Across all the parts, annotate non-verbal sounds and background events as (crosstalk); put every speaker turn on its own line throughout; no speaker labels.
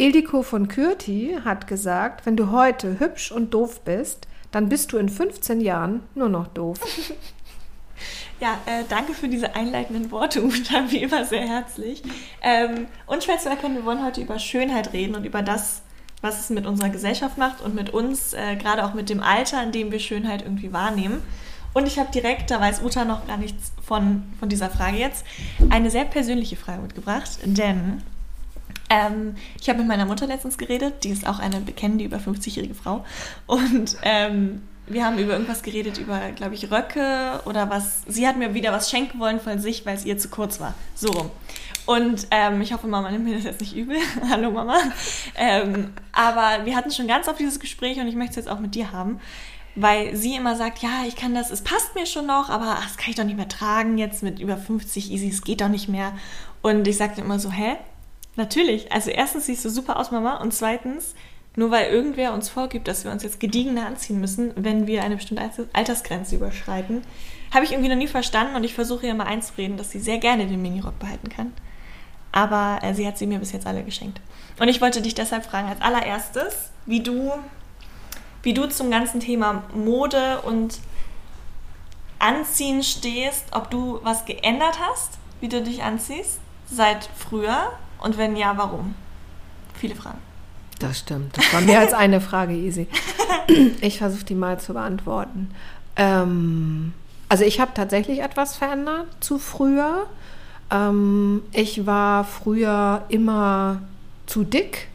Ildiko von Kürti hat gesagt, wenn du heute hübsch und doof bist, dann bist du in 15 Jahren nur noch doof. (laughs)
Ja, äh, danke für diese einleitenden Worte, Uta, wie immer sehr herzlich. Ähm, und Schwester wir wollen heute über Schönheit reden und über das, was es mit unserer Gesellschaft macht und mit uns, äh, gerade auch mit dem Alter, in dem wir Schönheit irgendwie wahrnehmen. Und ich habe direkt, da weiß Uta noch gar nichts von, von dieser Frage jetzt, eine sehr persönliche Frage mitgebracht, denn ähm, ich habe mit meiner Mutter letztens geredet, die ist auch eine bekennende über 50-jährige Frau. Und ähm, wir haben über irgendwas geredet, über, glaube ich, Röcke oder was. Sie hat mir wieder was schenken wollen von sich, weil es ihr zu kurz war. So rum. Und ähm, ich hoffe, Mama nimmt mir das jetzt nicht übel. (laughs) Hallo Mama. Ähm, aber wir hatten schon ganz oft dieses Gespräch und ich möchte es jetzt auch mit dir haben. Weil sie immer sagt, ja, ich kann das, es passt mir schon noch, aber ach, das kann ich doch nicht mehr tragen jetzt mit über 50 Easy, es geht doch nicht mehr. Und ich sagte immer so, hä? Natürlich. Also erstens siehst du super aus, Mama. Und zweitens, nur weil irgendwer uns vorgibt, dass wir uns jetzt gediegener anziehen müssen, wenn wir eine bestimmte Altersgrenze überschreiten, habe ich irgendwie noch nie verstanden und ich versuche ihr mal einzureden, dass sie sehr gerne den Minirock behalten kann. Aber äh, sie hat sie mir bis jetzt alle geschenkt. Und ich wollte dich deshalb fragen, als allererstes, wie du, wie du zum ganzen Thema Mode und Anziehen stehst, ob du was geändert hast, wie du dich anziehst, seit früher und wenn ja, warum? Viele Fragen.
Das stimmt. Das war mehr als eine Frage, Easy. (laughs) Ich versuche die mal zu beantworten. Ähm, also ich habe tatsächlich etwas verändert zu früher. Ähm, ich war früher immer zu dick.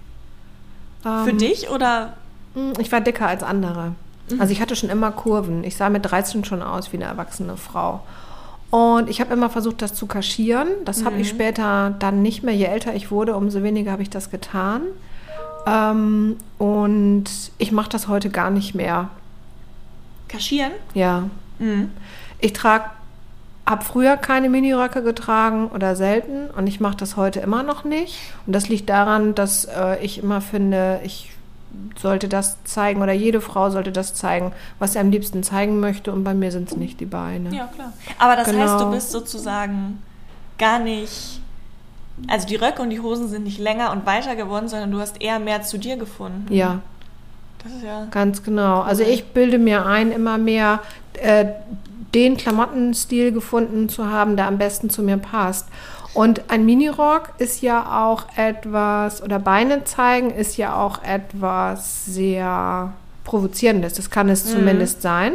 Ähm, Für dich oder?
Hm, ich war dicker als andere. Mhm. Also ich hatte schon immer Kurven. Ich sah mit 13 schon aus wie eine erwachsene Frau. Und ich habe immer versucht, das zu kaschieren. Das mhm. habe ich später dann nicht mehr. Je älter ich wurde, umso weniger habe ich das getan. Ähm, und ich mache das heute gar nicht mehr.
Kaschieren?
Ja. Mhm. Ich trage, habe früher keine Miniröcke getragen oder selten und ich mache das heute immer noch nicht. Und das liegt daran, dass äh, ich immer finde, ich sollte das zeigen oder jede Frau sollte das zeigen, was sie am liebsten zeigen möchte und bei mir sind es nicht die Beine.
Ja, klar. Aber das genau. heißt, du bist sozusagen gar nicht, also die Röcke und die Hosen sind nicht länger und weiter geworden, sondern du hast eher mehr zu dir gefunden.
Ja. Das ist ja. Ganz genau. Also ich bilde mir ein, immer mehr äh, den Klamottenstil gefunden zu haben, der am besten zu mir passt. Und ein Minirock ist ja auch etwas, oder Beine zeigen ist ja auch etwas sehr Provozierendes. Das kann es mhm. zumindest sein.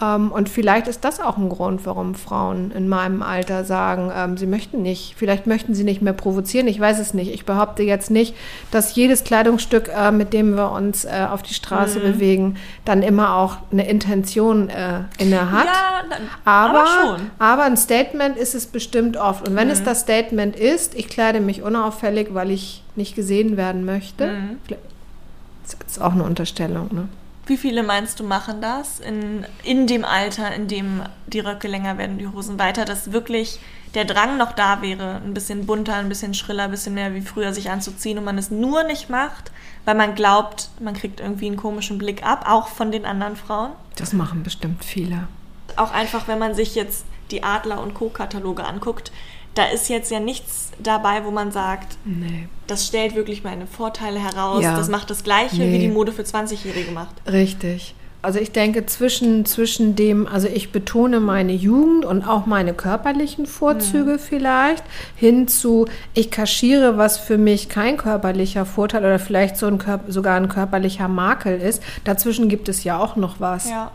Ähm, und vielleicht ist das auch ein Grund, warum Frauen in meinem Alter sagen, ähm, sie möchten nicht, vielleicht möchten sie nicht mehr provozieren. Ich weiß es nicht. Ich behaupte jetzt nicht, dass jedes Kleidungsstück, äh, mit dem wir uns äh, auf die Straße mhm. bewegen, dann immer auch eine Intention äh, inne hat. Ja, aber, aber, schon. aber ein Statement ist es bestimmt oft. Und wenn mhm. es das Statement ist, ich kleide mich unauffällig, weil ich nicht gesehen werden möchte, mhm. das ist auch eine Unterstellung, ne?
Wie viele meinst du machen das in, in dem Alter, in dem die Röcke länger werden, die Hosen weiter, dass wirklich der Drang noch da wäre, ein bisschen bunter, ein bisschen schriller, ein bisschen mehr wie früher sich anzuziehen und man es nur nicht macht, weil man glaubt, man kriegt irgendwie einen komischen Blick ab, auch von den anderen Frauen?
Das machen bestimmt viele.
Auch einfach, wenn man sich jetzt die Adler- und Co-Kataloge anguckt, da ist jetzt ja nichts dabei, wo man sagt, nee. das stellt wirklich meine Vorteile heraus, ja. das macht das Gleiche, nee. wie die Mode für 20-Jährige macht.
Richtig. Also ich denke zwischen, zwischen dem, also ich betone meine Jugend und auch meine körperlichen Vorzüge mhm. vielleicht, hin zu, ich kaschiere, was für mich kein körperlicher Vorteil oder vielleicht so ein sogar ein körperlicher Makel ist. Dazwischen gibt es ja auch noch was.
Ja.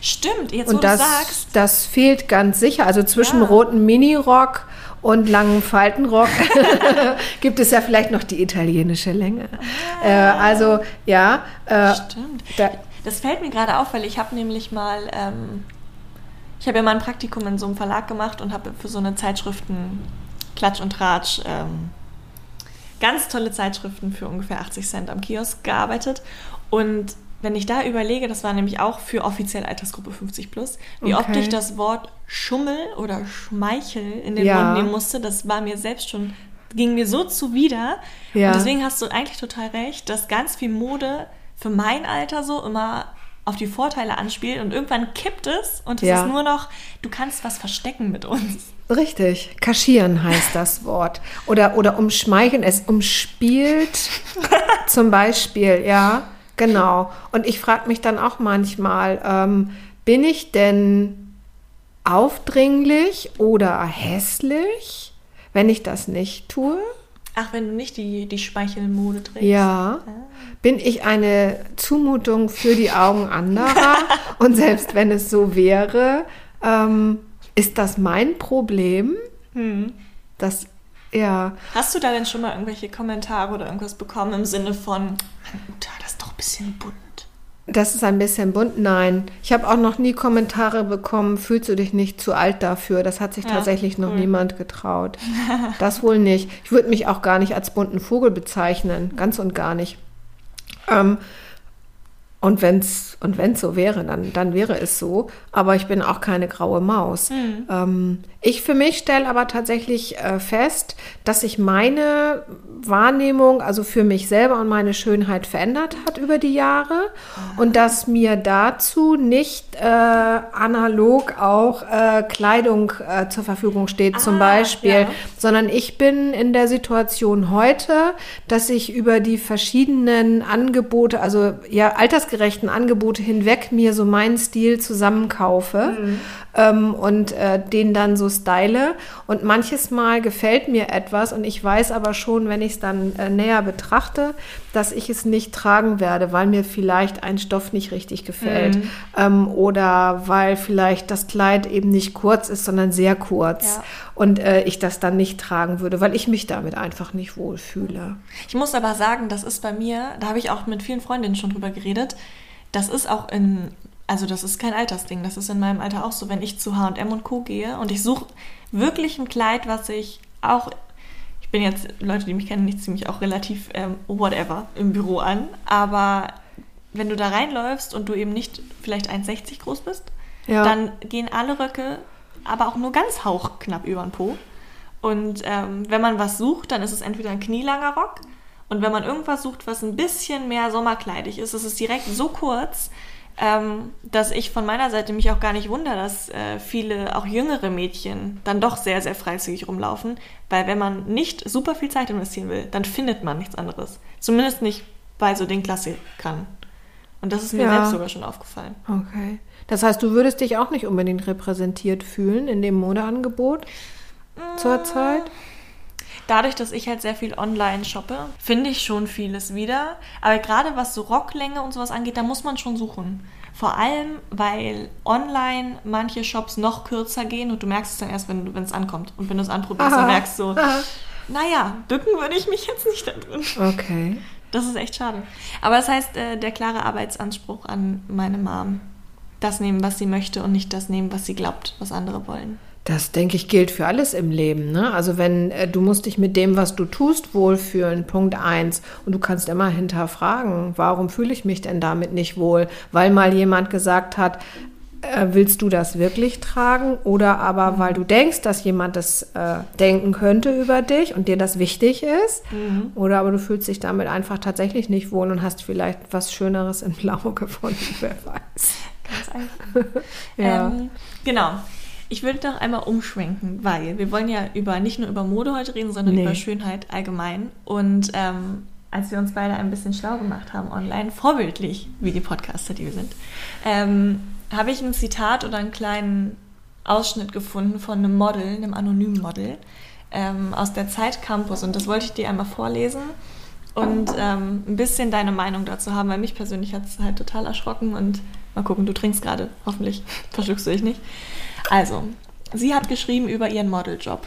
Stimmt, jetzt
und
wo
das,
du sagst.
Das fehlt ganz sicher. Also zwischen ja. roten Minirock und langen Faltenrock (laughs) gibt es ja vielleicht noch die italienische Länge. Ah. Äh, also ja.
Äh, Stimmt. Da, das fällt mir gerade auf, weil ich habe nämlich mal, ähm, ich habe ja mal ein Praktikum in so einem Verlag gemacht und habe für so eine Zeitschriften Klatsch und Tratsch ähm, ganz tolle Zeitschriften für ungefähr 80 Cent am Kiosk gearbeitet. Und wenn ich da überlege, das war nämlich auch für offiziell Altersgruppe 50 plus, wie okay. oft ich das Wort Schummel oder Schmeichel in den ja. Mund nehmen musste, das war mir selbst schon, ging mir so zuwider. Ja. Und deswegen hast du eigentlich total recht, dass ganz viel Mode für mein Alter so immer auf die Vorteile anspielt und irgendwann kippt es und es ja. ist nur noch, du kannst was verstecken mit uns.
Richtig, kaschieren heißt das Wort. Oder, oder umschmeicheln, es umspielt (laughs) zum Beispiel, ja, genau. Und ich frage mich dann auch manchmal, ähm, bin ich denn aufdringlich oder hässlich, wenn ich das nicht tue?
Ach, wenn du nicht die, die Speichelmode trägst.
Ja. Ah. Bin ich eine Zumutung für die Augen anderer? (laughs) Und selbst wenn es so wäre, ähm, ist das mein Problem? Hm. Das, ja.
Hast du da denn schon mal irgendwelche Kommentare oder irgendwas bekommen im Sinne von, das ist doch ein bisschen bunt?
Das ist ein bisschen bunt. Nein, ich habe auch noch nie Kommentare bekommen, fühlst du dich nicht zu alt dafür? Das hat sich ja, tatsächlich noch niemand getraut. (laughs) Das wohl nicht. Ich würde mich auch gar nicht als bunten Vogel bezeichnen, ganz und gar nicht. Ähm, und wenn es und wenn's so wäre, dann, dann wäre es so. Aber ich bin auch keine graue Maus. Mhm. Ähm, ich für mich stelle aber tatsächlich äh, fest, dass sich meine Wahrnehmung, also für mich selber und meine Schönheit verändert hat über die Jahre. Mhm. Und dass mir dazu nicht äh, analog auch äh, Kleidung äh, zur Verfügung steht, ah, zum Beispiel. Ja. Sondern ich bin in der Situation heute, dass ich über die verschiedenen Angebote, also ja, alters altersgerechten Angebote hinweg mir so meinen Stil zusammenkaufe mhm. ähm, und äh, den dann so style. Und manches Mal gefällt mir etwas und ich weiß aber schon, wenn ich es dann äh, näher betrachte, dass ich es nicht tragen werde, weil mir vielleicht ein Stoff nicht richtig gefällt mhm. ähm, oder weil vielleicht das Kleid eben nicht kurz ist, sondern sehr kurz. Ja. Und äh, ich das dann nicht tragen würde, weil ich mich damit einfach nicht wohlfühle.
Ich muss aber sagen, das ist bei mir, da habe ich auch mit vielen Freundinnen schon drüber geredet, das ist auch in, also das ist kein Altersding, das ist in meinem Alter auch so, wenn ich zu H&M und Co. gehe und ich suche wirklich ein Kleid, was ich auch, ich bin jetzt, Leute, die mich kennen, ich ziehe mich auch relativ ähm, whatever im Büro an, aber wenn du da reinläufst und du eben nicht vielleicht 1,60 groß bist, ja. dann gehen alle Röcke aber auch nur ganz hauchknapp über den Po. Und ähm, wenn man was sucht, dann ist es entweder ein knielanger Rock und wenn man irgendwas sucht, was ein bisschen mehr sommerkleidig ist, ist es direkt so kurz, ähm, dass ich von meiner Seite mich auch gar nicht wundere, dass äh, viele, auch jüngere Mädchen, dann doch sehr, sehr freizügig rumlaufen. Weil wenn man nicht super viel Zeit investieren will, dann findet man nichts anderes. Zumindest nicht bei so den Klassikern. Und das ist mir ja. selbst sogar schon aufgefallen.
Okay. Das heißt, du würdest dich auch nicht unbedingt repräsentiert fühlen in dem Modeangebot mmh.
Dadurch, dass ich halt sehr viel online shoppe, finde ich schon vieles wieder. Aber gerade was so Rocklänge und sowas angeht, da muss man schon suchen. Vor allem, weil online manche Shops noch kürzer gehen und du merkst es dann erst, wenn es ankommt. Und wenn du es anprobierst, Aha. dann merkst du, Aha. naja, bücken würde ich mich jetzt nicht da drin.
Okay.
Das ist echt schade. Aber das heißt, äh, der klare Arbeitsanspruch an meine Mom. Das nehmen, was sie möchte und nicht das nehmen, was sie glaubt, was andere wollen.
Das, denke ich, gilt für alles im Leben. Ne? Also wenn äh, du musst dich mit dem, was du tust, wohlfühlen, Punkt eins. Und du kannst immer hinterfragen, warum fühle ich mich denn damit nicht wohl? Weil mal jemand gesagt hat, äh, willst du das wirklich tragen? Oder aber weil du denkst, dass jemand das äh, denken könnte über dich und dir das wichtig ist. Mhm. Oder aber du fühlst dich damit einfach tatsächlich nicht wohl und hast vielleicht was Schöneres in Blau gefunden, (laughs) wer weiß.
Ganz einfach. (laughs) ja. Ähm, genau. Ich würde doch einmal umschwenken, weil wir wollen ja über nicht nur über Mode heute reden, sondern nee. über Schönheit allgemein. Und ähm, als wir uns beide ein bisschen schlau gemacht haben online, vorbildlich, wie die Podcaster, die wir sind, ähm, habe ich ein Zitat oder einen kleinen Ausschnitt gefunden von einem Model, einem anonymen Model ähm, aus der Zeit Campus. Und das wollte ich dir einmal vorlesen und ähm, ein bisschen deine Meinung dazu haben, weil mich persönlich hat es halt total erschrocken und mal gucken, du trinkst gerade, hoffentlich (laughs) verschluckst du dich nicht. Also, sie hat geschrieben über ihren Modeljob.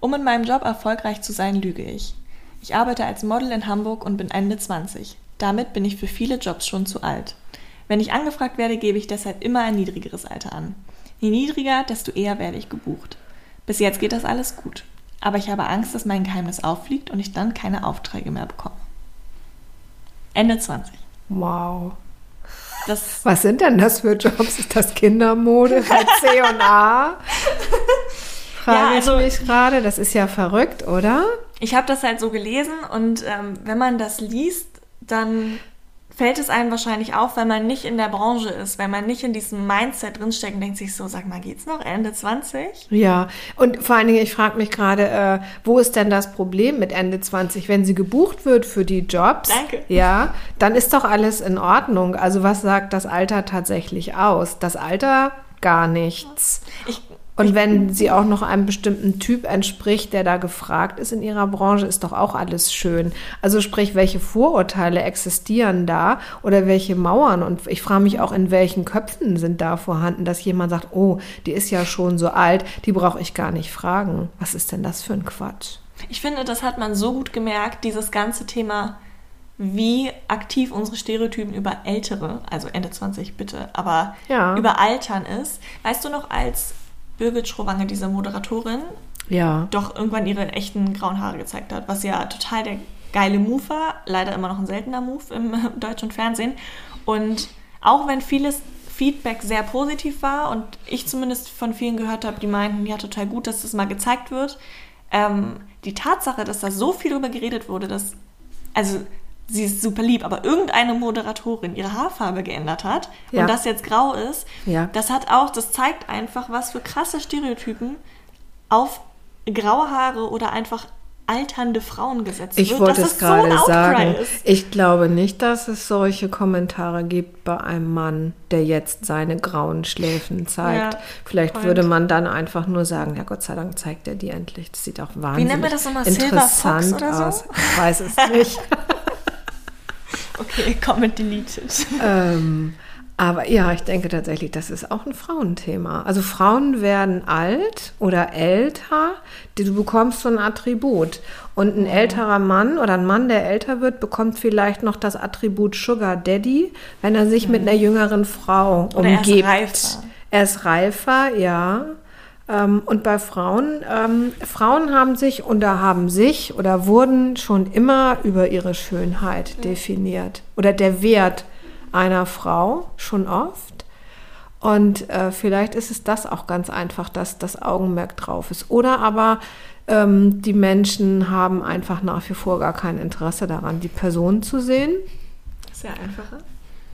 Um in meinem Job erfolgreich zu sein, lüge ich. Ich arbeite als Model in Hamburg und bin Ende 20. Damit bin ich für viele Jobs schon zu alt. Wenn ich angefragt werde, gebe ich deshalb immer ein niedrigeres Alter an. Je niedriger, desto eher werde ich gebucht. Bis jetzt geht das alles gut. aber ich habe Angst, dass mein Geheimnis auffliegt und ich dann keine Aufträge mehr bekomme. Ende 20.
Wow. Das Was sind denn das für Jobs? Ist das Kindermode (laughs) bei C und A? Frage ja, also, ich mich gerade. Das ist ja verrückt, oder?
Ich habe das halt so gelesen und ähm, wenn man das liest, dann fällt es einem wahrscheinlich auf, wenn man nicht in der Branche ist, wenn man nicht in diesem Mindset drinsteckt und denkt sich so, sag mal, geht's noch Ende 20?
Ja, und vor allen Dingen, ich frage mich gerade, äh, wo ist denn das Problem mit Ende 20? Wenn sie gebucht wird für die Jobs,
Danke.
ja, dann ist doch alles in Ordnung. Also was sagt das Alter tatsächlich aus? Das Alter gar nichts. Ich und wenn sie auch noch einem bestimmten Typ entspricht, der da gefragt ist in ihrer Branche, ist doch auch alles schön. Also sprich, welche Vorurteile existieren da oder welche Mauern? Und ich frage mich auch, in welchen Köpfen sind da vorhanden, dass jemand sagt, oh, die ist ja schon so alt, die brauche ich gar nicht fragen. Was ist denn das für ein Quatsch?
Ich finde, das hat man so gut gemerkt, dieses ganze Thema wie aktiv unsere Stereotypen über Ältere, also Ende 20 bitte, aber ja. über Altern ist. Weißt du noch, als Birgit Schrowange, diese Moderatorin,
ja.
doch irgendwann ihre echten grauen Haare gezeigt hat, was ja total der geile Move war, leider immer noch ein seltener Move im deutschen Fernsehen. Und auch wenn vieles Feedback sehr positiv war und ich zumindest von vielen gehört habe, die meinten, ja, total gut, dass das mal gezeigt wird, ähm, die Tatsache, dass da so viel drüber geredet wurde, dass, also sie ist super lieb, aber irgendeine Moderatorin ihre Haarfarbe geändert hat ja. und das jetzt grau ist,
ja.
das hat auch, das zeigt einfach, was für krasse Stereotypen auf graue Haare oder einfach alternde Frauen gesetzt
ich wird. Ich wollte es gerade so sagen. Ist. Ich glaube nicht, dass es solche Kommentare gibt bei einem Mann, der jetzt seine grauen Schläfen zeigt. Ja, Vielleicht point. würde man dann einfach nur sagen, ja Gott sei Dank zeigt er die endlich. Das sieht auch wahnsinnig Wie nennt man das nochmal? interessant Silver Fox oder aus. So? Ich weiß es nicht. (laughs)
Okay, (laughs) Comment deleted.
Ähm, aber ja, ich denke tatsächlich, das ist auch ein Frauenthema. Also Frauen werden alt oder älter, du bekommst so ein Attribut. Und ein älterer Mann oder ein Mann, der älter wird, bekommt vielleicht noch das Attribut Sugar Daddy, wenn er sich mhm. mit einer jüngeren Frau oder umgibt. Er ist reifer. Er ist reifer, ja. Ähm, und bei Frauen, ähm, Frauen haben sich oder haben sich oder wurden schon immer über ihre Schönheit ja. definiert oder der Wert einer Frau schon oft. Und äh, vielleicht ist es das auch ganz einfach, dass das Augenmerk drauf ist. Oder aber ähm, die Menschen haben einfach nach wie vor gar kein Interesse daran, die Person zu sehen.
Ist ja einfacher.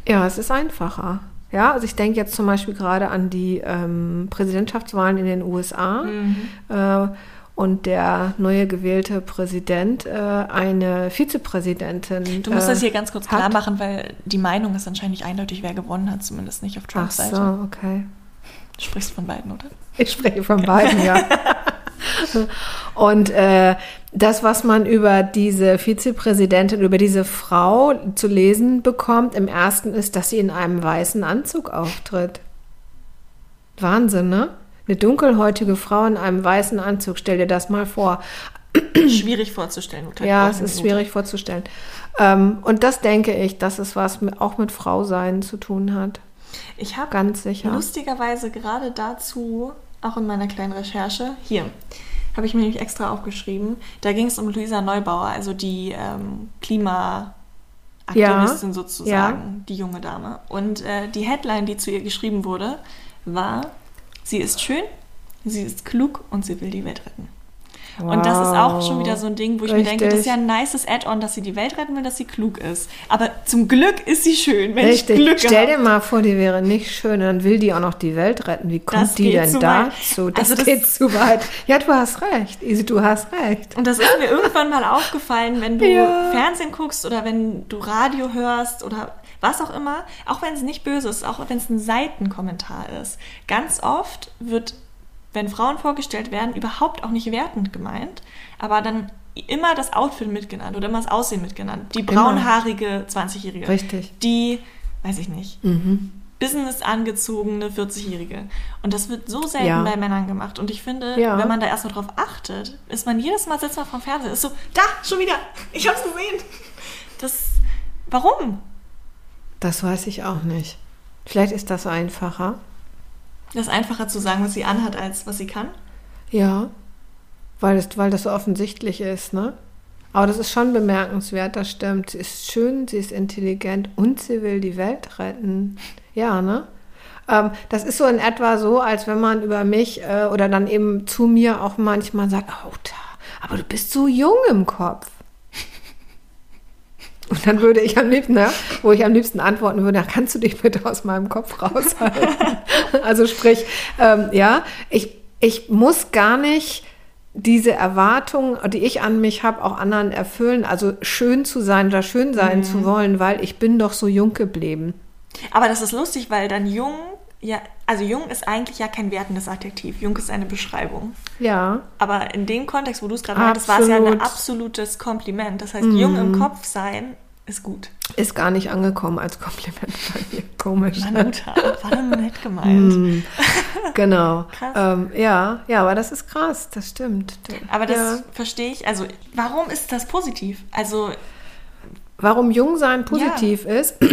Ja, es ist einfacher. Ja, also ich denke jetzt zum Beispiel gerade an die ähm, Präsidentschaftswahlen in den USA. Mhm. Äh, und der neue gewählte Präsident äh, eine Vizepräsidentin.
Du musst äh, das hier ganz kurz hat. klar machen, weil die Meinung ist anscheinend nicht eindeutig, wer gewonnen hat, zumindest nicht auf Trumps Ach so,
Seite. okay.
Du sprichst von beiden, oder?
Ich spreche von beiden, ja. (laughs) (laughs) Und äh, das, was man über diese Vizepräsidentin, über diese Frau zu lesen bekommt, im ersten ist, dass sie in einem weißen Anzug auftritt. Wahnsinn, ne? Eine dunkelhäutige Frau in einem weißen Anzug, stell dir das mal vor. (clears throat)
Schwierig vorzustellen.
Ja, es ist schwierig vorzustellen. Ähm, und das denke ich, dass es was mit, auch mit Frausein zu tun hat.
Ich habe ganz sicher lustigerweise gerade dazu auch in meiner kleinen Recherche hier habe ich mir nämlich extra aufgeschrieben. Da ging es um Luisa Neubauer, also die ähm, Klimaaktivistin ja, sozusagen, ja. die junge Dame. Und äh, die Headline, die zu ihr geschrieben wurde, war: Sie ist schön, sie ist klug und sie will die Welt retten. Wow. Und das ist auch schon wieder so ein Ding, wo ich Richtig. mir denke, das ist ja ein nices Add-on, dass sie die Welt retten will, dass sie klug ist. Aber zum Glück ist sie schön, wenn Richtig. ich Glück
Stell dir mal vor, die wäre nicht schön, dann will die auch noch die Welt retten. Wie kommt das die denn dazu? Das, also das geht zu weit. Ja, du hast recht, Isi, du hast recht.
Und das ist mir irgendwann mal aufgefallen, wenn du ja. Fernsehen guckst oder wenn du Radio hörst oder was auch immer, auch wenn es nicht böse ist, auch wenn es ein Seitenkommentar ist. Ganz oft wird wenn Frauen vorgestellt werden, überhaupt auch nicht wertend gemeint, aber dann immer das Outfit mitgenannt oder immer das Aussehen mitgenannt. Die braunhaarige 20-Jährige.
Richtig.
Die, weiß ich nicht, mhm. Business angezogene 40-Jährige. Und das wird so selten ja. bei Männern gemacht. Und ich finde, ja. wenn man da erstmal drauf achtet, ist man jedes Mal sitzt man vom Fernseher, ist so, da, schon wieder, ich hab's gesehen. Das, warum?
Das weiß ich auch nicht. Vielleicht ist das einfacher.
Das ist einfacher zu sagen, was sie anhat, als was sie kann?
Ja. Weil das, weil das so offensichtlich ist, ne? Aber das ist schon bemerkenswert, das stimmt. Sie ist schön, sie ist intelligent und sie will die Welt retten. Ja, ne? Ähm, das ist so in etwa so, als wenn man über mich äh, oder dann eben zu mir auch manchmal sagt, oh, aber du bist so jung im Kopf. Und dann würde ich am liebsten, ne, wo ich am liebsten antworten würde, kannst du dich bitte aus meinem Kopf raushalten? (laughs) also sprich, ähm, ja, ich, ich muss gar nicht diese Erwartungen, die ich an mich habe, auch anderen erfüllen. Also schön zu sein oder schön sein mhm. zu wollen, weil ich bin doch so jung geblieben.
Aber das ist lustig, weil dann jung, ja, also jung ist eigentlich ja kein wertendes Adjektiv. Jung ist eine Beschreibung.
Ja.
Aber in dem Kontext, wo du es gerade meintest, war es ja ein absolutes Kompliment. Das heißt, mhm. jung im Kopf sein ist gut.
Ist gar nicht angekommen als Kompliment (laughs) bei mir. Komisch.
Manuta, war dann nett gemeint. Mm,
genau. (laughs) ähm, ja, ja, aber das ist krass, das stimmt.
Aber das ja. verstehe ich. Also, warum ist das positiv? Also.
Warum Jungsein positiv ja. ist? (clears throat)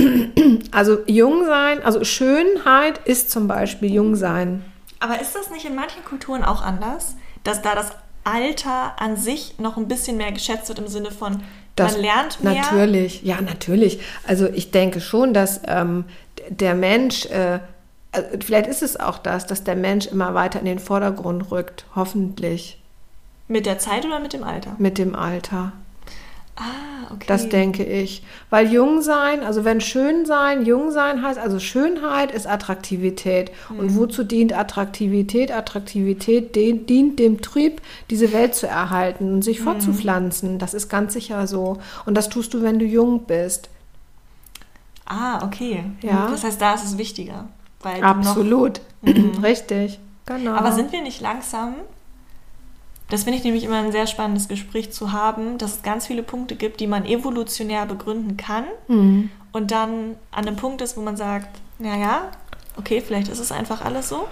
Also, Jungsein, also Schönheit ist zum Beispiel Jungsein.
Aber ist das nicht in manchen Kulturen auch anders? Dass da das Alter an sich noch ein bisschen mehr geschätzt wird im Sinne von, das, man lernt mehr.
Natürlich, ja, natürlich. Also ich denke schon, dass ähm, der Mensch, äh, also vielleicht ist es auch das, dass der Mensch immer weiter in den Vordergrund rückt, hoffentlich.
Mit der Zeit oder mit dem Alter?
Mit dem Alter.
Ah, okay.
Das denke ich. Weil jung sein, also wenn schön sein, jung sein heißt, also Schönheit ist Attraktivität. Mhm. Und wozu dient Attraktivität? Attraktivität dient dem Trieb, diese Welt zu erhalten und sich mhm. fortzupflanzen. Das ist ganz sicher so. Und das tust du, wenn du jung bist.
Ah, okay. Ja. Das heißt, da ist es wichtiger.
Absolut. Mhm. Richtig.
Genau. Aber sind wir nicht langsam das finde ich nämlich immer ein sehr spannendes Gespräch zu haben, dass es ganz viele Punkte gibt, die man evolutionär begründen kann mhm. und dann an einem Punkt ist, wo man sagt, naja, okay, vielleicht ist es einfach alles so.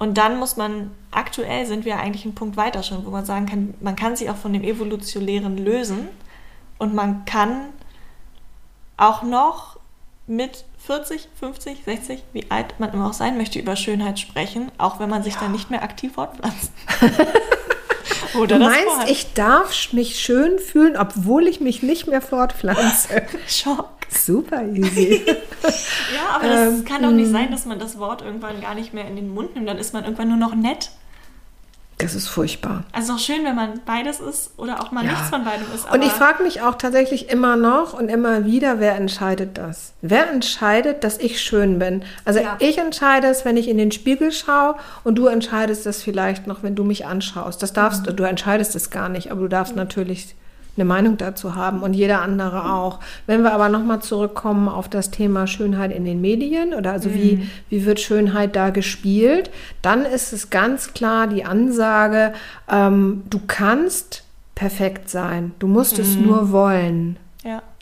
Und dann muss man, aktuell sind wir eigentlich einen Punkt weiter schon, wo man sagen kann, man kann sich auch von dem Evolutionären lösen und man kann auch noch mit 40, 50, 60, wie alt man immer auch sein möchte, über Schönheit sprechen, auch wenn man sich ja. dann nicht mehr aktiv fortpflanzt. (laughs)
Oder du meinst, ich darf mich schön fühlen, obwohl ich mich nicht mehr fortpflanze? (laughs)
Schock.
Super easy. (laughs)
ja, aber das ähm, kann doch nicht mm. sein, dass man das Wort irgendwann gar nicht mehr in den Mund nimmt. Dann ist man irgendwann nur noch nett.
Das ist furchtbar.
Also auch schön, wenn man beides ist oder auch mal ja. nichts von beidem ist.
und ich frage mich auch tatsächlich immer noch und immer wieder, wer entscheidet das? Wer entscheidet, dass ich schön bin? Also ja. ich entscheide es, wenn ich in den Spiegel schaue und du entscheidest es vielleicht noch, wenn du mich anschaust. Das darfst mhm. du, entscheidest es gar nicht, aber du darfst mhm. natürlich eine Meinung dazu haben und jeder andere auch. Wenn wir aber nochmal zurückkommen auf das Thema Schönheit in den Medien oder also mhm. wie, wie wird Schönheit da gespielt, dann ist es ganz klar die Ansage, ähm, du kannst perfekt sein, du musst mhm. es nur wollen.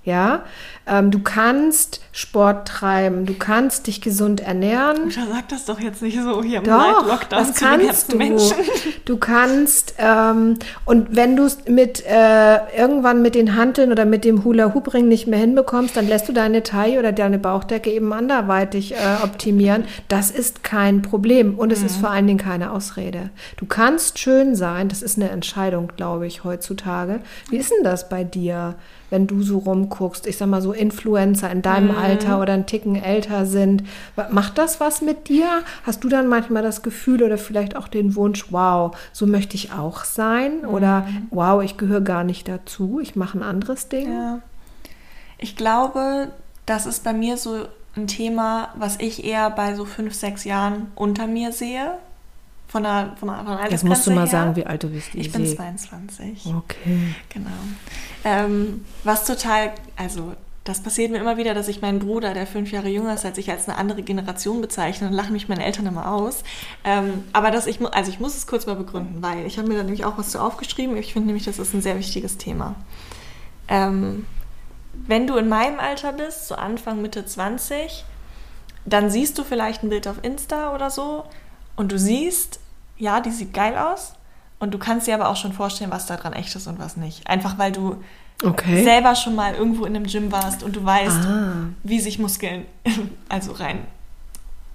Ja.
Ähm, du kannst Sport treiben, du kannst dich gesund ernähren.
Sag das doch jetzt nicht so hier im
doch, Lockdown das kannst du. Menschen. Du kannst ähm, und wenn du es mit äh, irgendwann mit den Hanteln oder mit dem Hula Hoop Ring nicht mehr hinbekommst, dann lässt du deine Taille oder deine Bauchdecke eben anderweitig äh, optimieren. Das ist kein Problem und es mhm. ist vor allen Dingen keine Ausrede. Du kannst schön sein, das ist eine Entscheidung, glaube ich, heutzutage. Wie ist denn das bei dir? Wenn du so rumguckst, ich sag mal so Influencer in deinem mhm. Alter oder ein Ticken älter sind. Macht das was mit dir? Hast du dann manchmal das Gefühl oder vielleicht auch den Wunsch, wow, so möchte ich auch sein? Mhm. Oder wow, ich gehöre gar nicht dazu, ich mache ein anderes Ding?
Ja. Ich glaube, das ist bei mir so ein Thema, was ich eher bei so fünf, sechs Jahren unter mir sehe. Von der, von der, von der
Jetzt musst du mal her. sagen, wie alt du bist.
Ich, ich bin 22.
Okay.
Genau. Ähm, was total, also das passiert mir immer wieder, dass ich meinen Bruder, der fünf Jahre jünger ist als ich, als eine andere Generation bezeichne und lachen mich meine Eltern immer aus. Ähm, aber dass ich, also ich muss es kurz mal begründen, weil ich habe mir da nämlich auch was zu aufgeschrieben. Ich finde nämlich, das ist ein sehr wichtiges Thema. Ähm, wenn du in meinem Alter bist, so Anfang, Mitte 20, dann siehst du vielleicht ein Bild auf Insta oder so und du siehst, ja, die sieht geil aus. Und du kannst dir aber auch schon vorstellen, was daran echt ist und was nicht. Einfach weil du okay. selber schon mal irgendwo in einem Gym warst und du weißt, ah. wie sich Muskeln, (laughs) also rein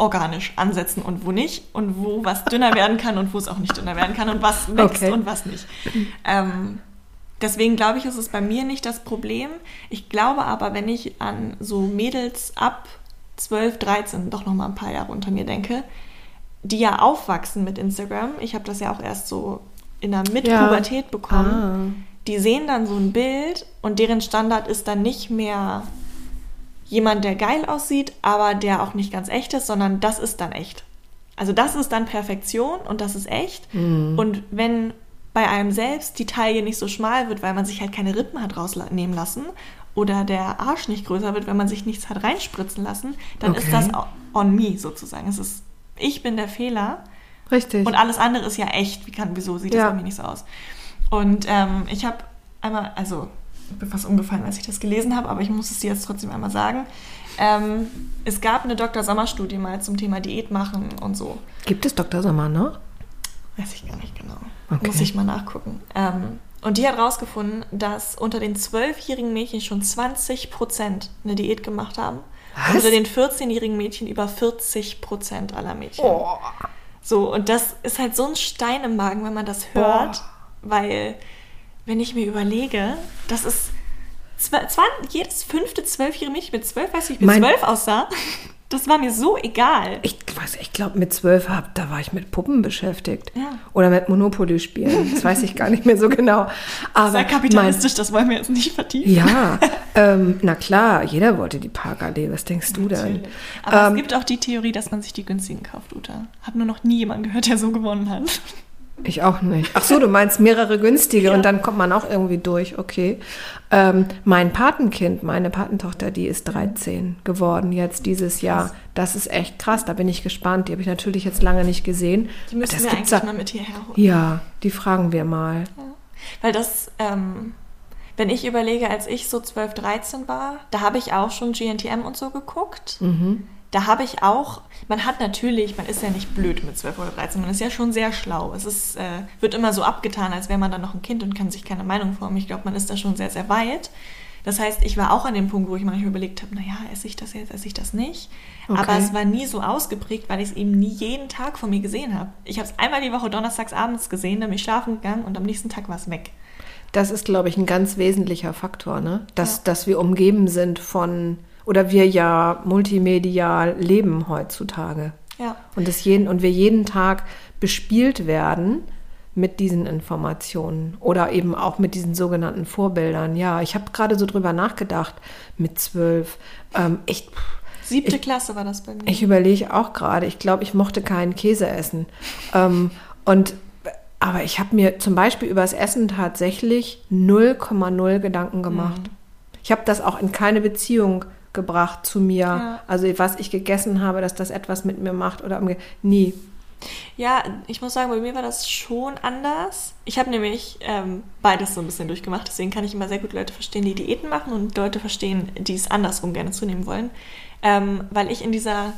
organisch ansetzen und wo nicht und wo was dünner werden kann und wo es auch nicht dünner werden kann und was wächst okay. und was nicht. Ähm, deswegen glaube ich, ist es bei mir nicht das Problem. Ich glaube aber, wenn ich an so Mädels ab 12, 13, doch noch mal ein paar Jahre unter mir denke, die ja aufwachsen mit Instagram, ich habe das ja auch erst so in der Mitpubertät ja. bekommen, ah. die sehen dann so ein Bild und deren Standard ist dann nicht mehr jemand, der geil aussieht, aber der auch nicht ganz echt ist, sondern das ist dann echt. Also das ist dann Perfektion und das ist echt. Mhm. Und wenn bei einem selbst die Taille nicht so schmal wird, weil man sich halt keine Rippen hat rausnehmen lassen oder der Arsch nicht größer wird, wenn man sich nichts hat reinspritzen lassen, dann okay. ist das on me sozusagen. Es ist, ich bin der Fehler.
Richtig.
Und alles andere ist ja echt. Wie kann, wieso sieht ja. das bei mir nicht so aus? Und ähm, ich habe einmal, also ich bin fast umgefallen, als ich das gelesen habe, aber ich muss es dir jetzt trotzdem einmal sagen. Ähm, es gab eine Dr. Sommer-Studie mal zum Thema Diät machen und so.
Gibt es Dr. Sommer noch?
Weiß ich gar nicht genau. Okay. Muss ich mal nachgucken. Ähm, und die hat herausgefunden, dass unter den zwölfjährigen Mädchen schon 20 Prozent eine Diät gemacht haben. Was? Unter den 14-jährigen Mädchen über 40 Prozent aller Mädchen. Oh. So, und das ist halt so ein Stein im Magen, wenn man das hört, Boah. weil, wenn ich mir überlege, das ist. Es war jedes fünfte, zwölfjährige Mädchen mit zwölf, weiß ich mit zwölf aussah. Das war mir so egal.
Ich weiß, ich glaube, mit zwölf, da war ich mit Puppen beschäftigt. Ja. Oder mit Monopoly spielen. Das weiß ich gar nicht mehr so genau.
Aber Sehr kapitalistisch, mein, das wollen wir jetzt nicht vertiefen.
Ja, ähm, na klar, jeder wollte die Parkallee. Was denkst du denn?
Aber ähm, es gibt auch die Theorie, dass man sich die günstigen kauft, Uta. Hab nur noch nie jemanden gehört, der so gewonnen hat.
Ich auch nicht. Ach so, du meinst mehrere günstige ja. und dann kommt man auch irgendwie durch. Okay. Ähm, mein Patenkind, meine Patentochter, die ist 13 geworden jetzt dieses Jahr. Das ist echt krass. Da bin ich gespannt. Die habe ich natürlich jetzt lange nicht gesehen.
Die müssen das wir eigentlich da, mal mit hierher holen.
Ja, die fragen wir mal. Ja.
Weil das, ähm, wenn ich überlege, als ich so 12, 13 war, da habe ich auch schon GNTM und so geguckt. Mhm da habe ich auch, man hat natürlich, man ist ja nicht blöd mit 12 oder 13, man ist ja schon sehr schlau. Es ist, äh, wird immer so abgetan, als wäre man dann noch ein Kind und kann sich keine Meinung formen. Ich glaube, man ist da schon sehr, sehr weit. Das heißt, ich war auch an dem Punkt, wo ich manchmal überlegt habe, naja, esse ich das jetzt, esse ich das nicht. Okay. Aber es war nie so ausgeprägt, weil ich es eben nie jeden Tag von mir gesehen habe. Ich habe es einmal die Woche donnerstags abends gesehen, dann bin ich schlafen gegangen und am nächsten Tag war es weg.
Das ist, glaube ich, ein ganz wesentlicher Faktor, ne? Dass, ja. dass wir umgeben sind von oder wir ja multimedial leben heutzutage.
Ja.
Und, das jeden, und wir jeden Tag bespielt werden mit diesen Informationen oder eben auch mit diesen sogenannten Vorbildern. Ja, ich habe gerade so drüber nachgedacht mit zwölf. Ähm, ich,
Siebte ich, Klasse war das bei mir.
Ich überlege auch gerade, ich glaube, ich mochte keinen Käse essen. ähm, und aber ich habe mir zum Beispiel über das Essen tatsächlich 0,0 Gedanken gemacht. Mhm. Ich habe das auch in keine Beziehung gebracht zu mir. Ja. Also was ich gegessen habe, dass das etwas mit mir macht oder nie.
Ja, ich muss sagen, bei mir war das schon anders. Ich habe nämlich ähm, beides so ein bisschen durchgemacht, deswegen kann ich immer sehr gut Leute verstehen, die Diäten machen und Leute verstehen, die es andersrum gerne zunehmen wollen. Ähm, weil ich in dieser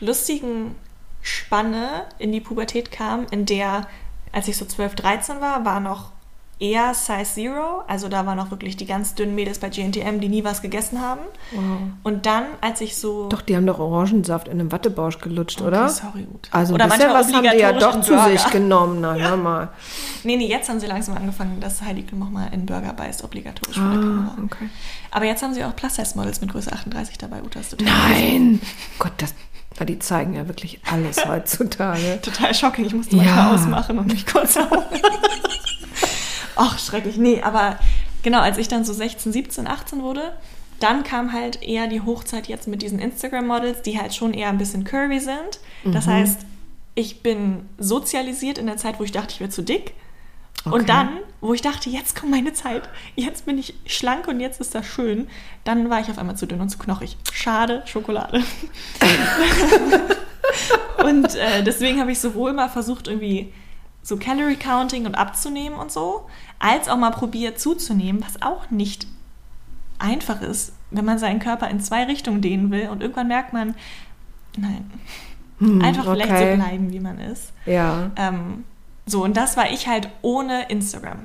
lustigen Spanne in die Pubertät kam, in der, als ich so 12, 13 war, war noch eher Size Zero. Also da waren auch wirklich die ganz dünnen Mädels bei GNTM, die nie was gegessen haben. Wow. Und dann, als ich so.
Doch, die haben doch Orangensaft in einem Wattebausch gelutscht, okay, oder?
Sorry, gut.
Also oder manchmal was haben die ja doch zu sich genommen. Na, (laughs) hör mal.
Nee, nee, jetzt haben sie langsam angefangen, dass Heidi Klum auch mal in Burger beißt, obligatorisch ah, Okay. Aber jetzt haben sie auch Plus-Size-Models mit Größe 38 dabei. Uta,
Nein! Gott, das die zeigen ja wirklich alles heutzutage. (laughs)
Total shocking. Ich musste ja. manchmal ausmachen und mich kurz. (laughs) ach, schrecklich. Nee, aber genau, als ich dann so 16, 17, 18 wurde, dann kam halt eher die Hochzeit jetzt mit diesen Instagram-Models, die halt schon eher ein bisschen curvy sind. Das mhm. heißt, ich bin sozialisiert in der Zeit, wo ich dachte, ich wäre zu dick. Okay. Und dann, wo ich dachte, jetzt kommt meine Zeit, jetzt bin ich schlank und jetzt ist das schön, dann war ich auf einmal zu dünn und zu knochig. Schade, Schokolade. (laughs) und äh, deswegen habe ich sowohl mal versucht, irgendwie so Calorie Counting und abzunehmen und so, als auch mal probiert zuzunehmen, was auch nicht einfach ist, wenn man seinen Körper in zwei Richtungen dehnen will und irgendwann merkt man, nein, hm, einfach okay. vielleicht so bleiben, wie man ist.
Ja.
Ähm, so, und das war ich halt ohne Instagram.